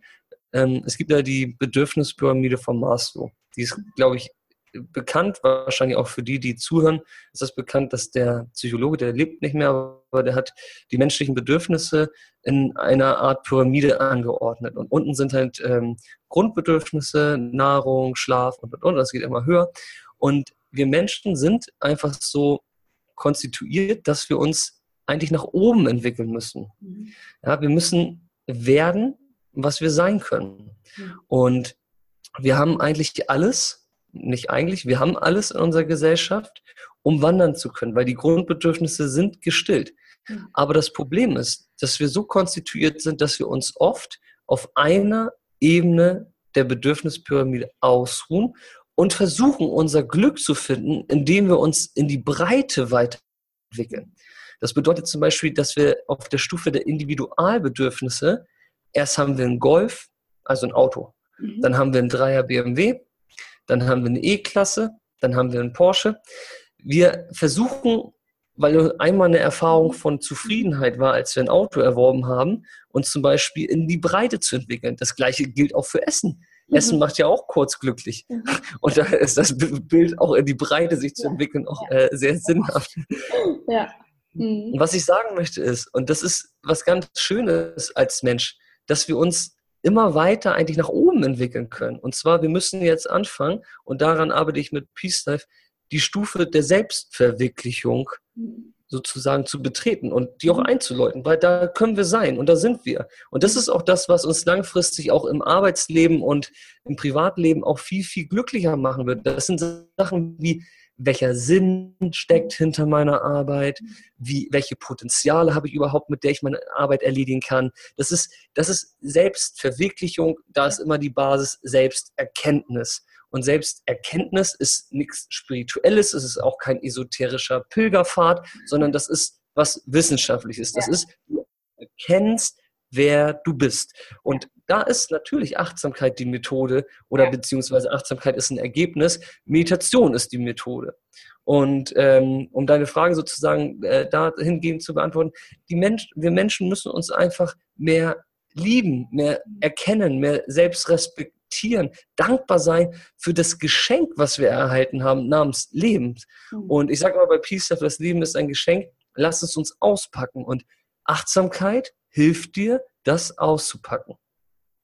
ähm, es gibt ja die Bedürfnispyramide von Maslow. Die ist, glaube ich, bekannt, wahrscheinlich auch für die, die zuhören, ist das bekannt, dass der Psychologe, der lebt nicht mehr, aber der hat die menschlichen Bedürfnisse in einer Art Pyramide angeordnet. Und unten sind halt ähm, Grundbedürfnisse, Nahrung, Schlaf und, und, und. Das geht immer höher. Und wir Menschen sind einfach so konstituiert, dass wir uns eigentlich nach oben entwickeln müssen. Mhm. Ja, wir müssen werden, was wir sein können. Und wir haben eigentlich alles, nicht eigentlich, wir haben alles in unserer Gesellschaft, um wandern zu können, weil die Grundbedürfnisse sind gestillt. Aber das Problem ist, dass wir so konstituiert sind, dass wir uns oft auf einer Ebene der Bedürfnispyramide ausruhen und versuchen, unser Glück zu finden, indem wir uns in die Breite weiterentwickeln. Das bedeutet zum Beispiel, dass wir auf der Stufe der Individualbedürfnisse Erst haben wir einen Golf, also ein Auto. Mhm. Dann haben wir einen Dreier BMW. Dann haben wir eine E-Klasse. Dann haben wir einen Porsche. Wir versuchen, weil einmal eine Erfahrung von Zufriedenheit war, als wir ein Auto erworben haben, uns zum Beispiel in die Breite zu entwickeln. Das gleiche gilt auch für Essen. Mhm. Essen macht ja auch kurz glücklich. Mhm. Und da ist das Bild auch in die Breite sich zu entwickeln auch äh, sehr sinnhaft. Ja. Mhm. Was ich sagen möchte ist, und das ist was ganz Schönes als Mensch, dass wir uns immer weiter eigentlich nach oben entwickeln können. Und zwar, wir müssen jetzt anfangen, und daran arbeite ich mit Peace Life, die Stufe der Selbstverwirklichung sozusagen zu betreten und die auch einzuläuten, weil da können wir sein und da sind wir. Und das ist auch das, was uns langfristig auch im Arbeitsleben und im Privatleben auch viel, viel glücklicher machen wird. Das sind Sachen wie welcher Sinn steckt hinter meiner Arbeit, wie, welche Potenziale habe ich überhaupt, mit der ich meine Arbeit erledigen kann. Das ist, das ist Selbstverwirklichung, da ist immer die Basis Selbsterkenntnis. Und Selbsterkenntnis ist nichts Spirituelles, es ist auch kein esoterischer Pilgerpfad, sondern das ist was Wissenschaftliches. Das ist, du erkennst, wer du bist. Und da ist natürlich Achtsamkeit die Methode oder beziehungsweise Achtsamkeit ist ein Ergebnis, Meditation ist die Methode. Und ähm, um deine Frage sozusagen äh, dahingehend zu beantworten, die Mensch, wir Menschen müssen uns einfach mehr lieben, mehr erkennen, mehr selbst respektieren, dankbar sein für das Geschenk, was wir erhalten haben, namens Leben. Mhm. Und ich sage mal bei Peace, das Leben ist ein Geschenk, lass es uns auspacken. Und Achtsamkeit hilft dir, das auszupacken.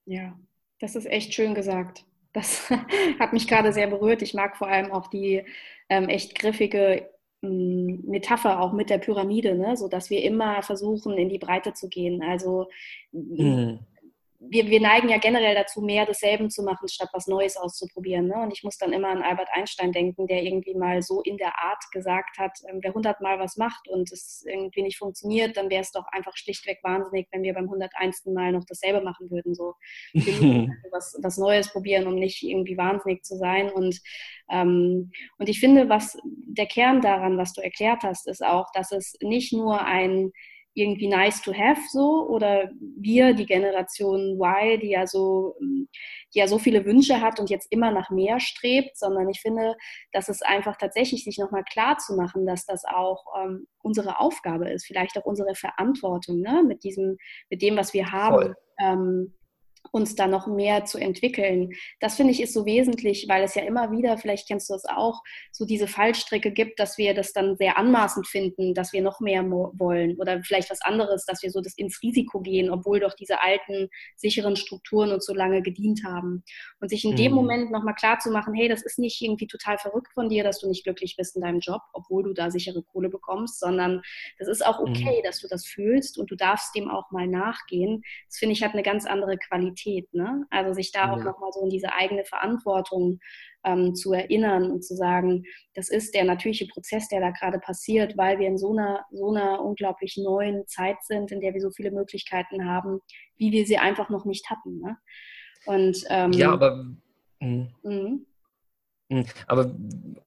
Ja, das ist echt schön gesagt. Das hat mich gerade sehr berührt. Ich mag vor allem auch die ähm, echt griffige ähm, Metapher auch mit der Pyramide, ne? so dass wir immer versuchen, in die Breite zu gehen. Also mhm wir, wir neigen ja generell dazu, mehr desselben zu machen, statt was Neues auszuprobieren. Ne? Und ich muss dann immer an Albert Einstein denken, der irgendwie mal so in der Art gesagt hat, ähm, wer hundertmal was macht und es irgendwie nicht funktioniert, dann wäre es doch einfach schlichtweg wahnsinnig, wenn wir beim 101. Mal noch dasselbe machen würden. So was, was Neues probieren, um nicht irgendwie wahnsinnig zu sein. Und, ähm, und ich finde, was der Kern daran, was du erklärt hast, ist auch, dass es nicht nur ein irgendwie nice to have so oder wir, die Generation Y, die ja so, die ja so viele Wünsche hat und jetzt immer nach mehr strebt, sondern ich finde, dass es einfach tatsächlich sich nochmal klar zu machen, dass das auch ähm, unsere Aufgabe ist, vielleicht auch unsere Verantwortung, ne? mit diesem, mit dem, was wir haben. Ähm, uns da noch mehr zu entwickeln. Das finde ich ist so wesentlich, weil es ja immer wieder, vielleicht kennst du das auch, so diese Fallstricke gibt, dass wir das dann sehr anmaßend finden, dass wir noch mehr wollen oder vielleicht was anderes, dass wir so das ins Risiko gehen, obwohl doch diese alten sicheren Strukturen uns so lange gedient haben. Und sich in mhm. dem Moment nochmal klar zu machen, hey, das ist nicht irgendwie total verrückt von dir, dass du nicht glücklich bist in deinem Job, obwohl du da sichere Kohle bekommst, sondern das ist auch okay, mhm. dass du das fühlst und du darfst dem auch mal nachgehen. Das finde ich hat eine ganz andere Qualität Identität. Ne? Also sich da ja. auch nochmal so in diese eigene Verantwortung ähm, zu erinnern und zu sagen, das ist der natürliche Prozess, der da gerade passiert, weil wir in so einer, so einer unglaublich neuen Zeit sind, in der wir so viele Möglichkeiten haben, wie wir sie einfach noch nicht hatten. Ne? Und, ähm, ja, aber. Hm. Mhm. Hm, aber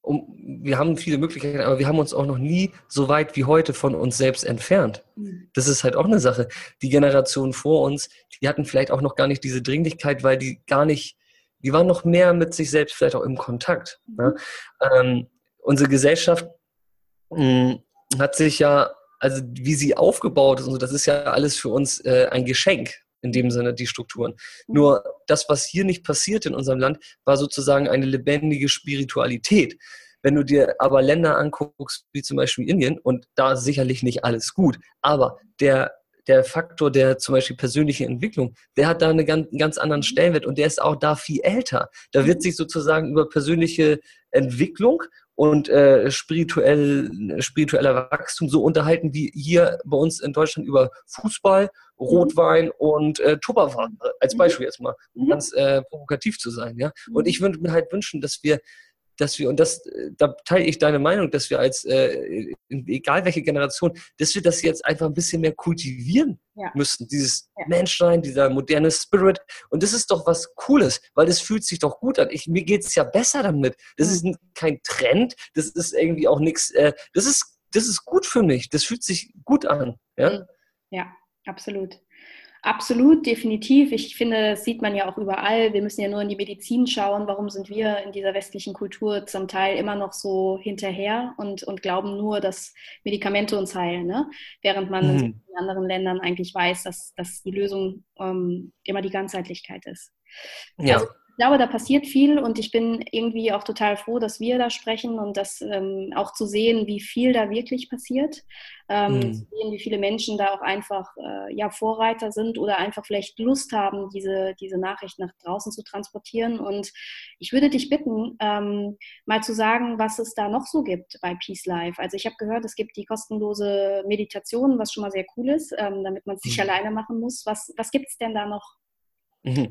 um, wir haben viele Möglichkeiten, aber wir haben uns auch noch nie so weit wie heute von uns selbst entfernt. Hm. Das ist halt auch eine Sache. Die Generation vor uns, die hatten vielleicht auch noch gar nicht diese Dringlichkeit, weil die gar nicht, die waren noch mehr mit sich selbst vielleicht auch im Kontakt. Ne? Ähm, unsere Gesellschaft mh, hm, hat sich ja, also wie sie aufgebaut ist und so, das ist ja alles für uns äh, ein Geschenk in dem Sinne die Strukturen. Mhm. Nur das, was hier nicht passiert in unserem Land, war sozusagen eine lebendige Spiritualität. Wenn du dir aber Länder anguckst, wie zum Beispiel Indien, und da sicherlich nicht alles gut, aber der, der Faktor der zum Beispiel persönlichen Entwicklung, der hat da einen ganz, ganz anderen Stellenwert und der ist auch da viel älter. Da wird mhm. sich sozusagen über persönliche Entwicklung und äh, spirituell, spiritueller Wachstum so unterhalten wie hier bei uns in Deutschland über Fußball, Rotwein mhm. und äh, Tupperware, als mhm. Beispiel jetzt mal, um mhm. ganz äh, provokativ zu sein. Ja? Und ich würde mir halt wünschen, dass wir dass wir, und das, da teile ich deine Meinung, dass wir als, äh, egal welche Generation, dass wir das jetzt einfach ein bisschen mehr kultivieren ja. müssten. Dieses ja. Menschsein, dieser moderne Spirit. Und das ist doch was Cooles, weil das fühlt sich doch gut an. Ich, mir geht es ja besser damit. Das mhm. ist kein Trend, das ist irgendwie auch nichts, äh, das ist, das ist gut für mich. Das fühlt sich gut an. Ja, mhm. ja absolut. Absolut, definitiv. Ich finde, das sieht man ja auch überall. Wir müssen ja nur in die Medizin schauen. Warum sind wir in dieser westlichen Kultur zum Teil immer noch so hinterher und, und glauben nur, dass Medikamente uns heilen, ne? während man mhm. in anderen Ländern eigentlich weiß, dass, dass die Lösung ähm, immer die Ganzheitlichkeit ist. Ja. Also, glaube, da passiert viel und ich bin irgendwie auch total froh, dass wir da sprechen und das ähm, auch zu sehen, wie viel da wirklich passiert. Ähm, mhm. Zu sehen, wie viele Menschen da auch einfach äh, ja, Vorreiter sind oder einfach vielleicht Lust haben, diese, diese Nachricht nach draußen zu transportieren. Und ich würde dich bitten, ähm, mal zu sagen, was es da noch so gibt bei Peace Life. Also ich habe gehört, es gibt die kostenlose Meditation, was schon mal sehr cool ist, ähm, damit man es nicht mhm. alleine machen muss. Was, was gibt es denn da noch? Mhm.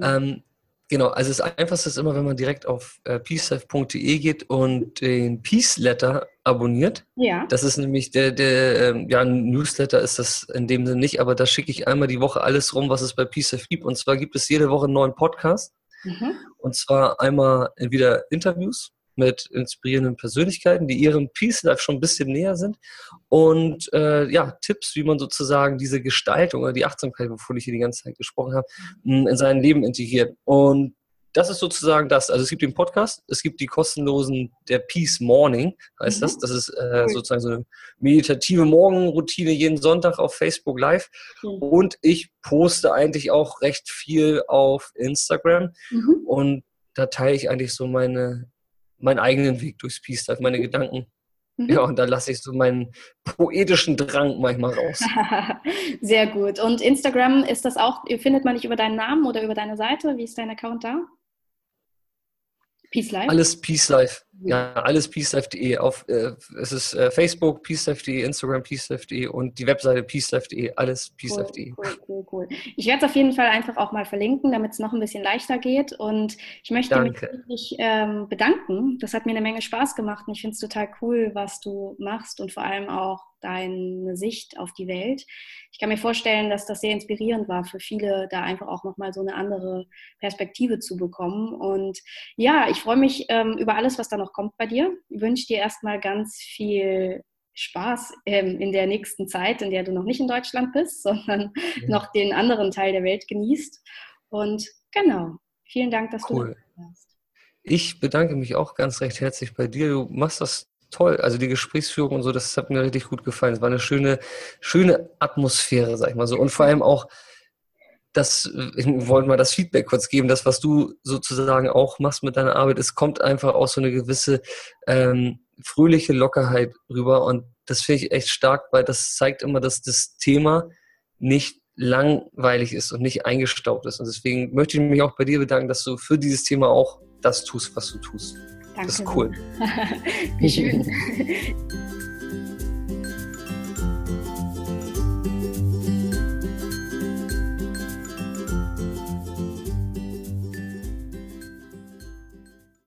Ähm, Genau, also das Einfachste ist immer, wenn man direkt auf äh, peacelife.de geht und den Peace Letter abonniert. Ja. Das ist nämlich der, der ähm, ja, Newsletter ist das in dem Sinne nicht, aber da schicke ich einmal die Woche alles rum, was es bei Peace Life gibt. Und zwar gibt es jede Woche einen neuen Podcast. Mhm. Und zwar einmal wieder Interviews mit inspirierenden Persönlichkeiten, die ihrem Peace Life schon ein bisschen näher sind. Und äh, ja, Tipps, wie man sozusagen diese Gestaltung oder die Achtsamkeit, wovon ich hier die ganze Zeit gesprochen habe, in sein Leben integriert. Und das ist sozusagen das. Also es gibt den Podcast, es gibt die kostenlosen, der Peace Morning heißt mhm. das. Das ist äh, sozusagen so eine meditative Morgenroutine jeden Sonntag auf Facebook Live. Mhm. Und ich poste eigentlich auch recht viel auf Instagram. Mhm. Und da teile ich eigentlich so meine meinen eigenen Weg durchs Peace Life, meine Gedanken. Mhm. Ja, und da lasse ich so meinen poetischen Drang manchmal raus. Sehr gut. Und Instagram ist das auch, findet man dich über deinen Namen oder über deine Seite? Wie ist dein Account da? Peace Life? Alles Peace Life. Ja, alles peacelife.de. Auf, äh, es ist äh, Facebook peacelife.de, Instagram peacelife.de und die Webseite peacelife.de. Alles peacelife.de. Cool, cool, cool, cool. Ich werde es auf jeden Fall einfach auch mal verlinken, damit es noch ein bisschen leichter geht. Und ich möchte Danke. mich wirklich ähm, bedanken. Das hat mir eine Menge Spaß gemacht und ich finde es total cool, was du machst und vor allem auch deine Sicht auf die Welt. Ich kann mir vorstellen, dass das sehr inspirierend war für viele, da einfach auch nochmal so eine andere Perspektive zu bekommen. Und ja, ich freue mich ähm, über alles, was da noch noch kommt bei dir. Ich wünsche dir erstmal ganz viel Spaß ähm, in der nächsten Zeit, in der du noch nicht in Deutschland bist, sondern ja. noch den anderen Teil der Welt genießt. Und genau, vielen Dank, dass cool. du da warst. Ich bedanke mich auch ganz recht herzlich bei dir. Du machst das toll. Also die Gesprächsführung und so, das hat mir richtig gut gefallen. Es war eine schöne, schöne Atmosphäre, sag ich mal so. Und vor allem auch das, ich wollte mal das Feedback kurz geben, das, was du sozusagen auch machst mit deiner Arbeit, es kommt einfach auch so eine gewisse ähm, fröhliche Lockerheit rüber und das finde ich echt stark, weil das zeigt immer, dass das Thema nicht langweilig ist und nicht eingestaubt ist. Und deswegen möchte ich mich auch bei dir bedanken, dass du für dieses Thema auch das tust, was du tust. Danke. Das ist cool. Wie schön.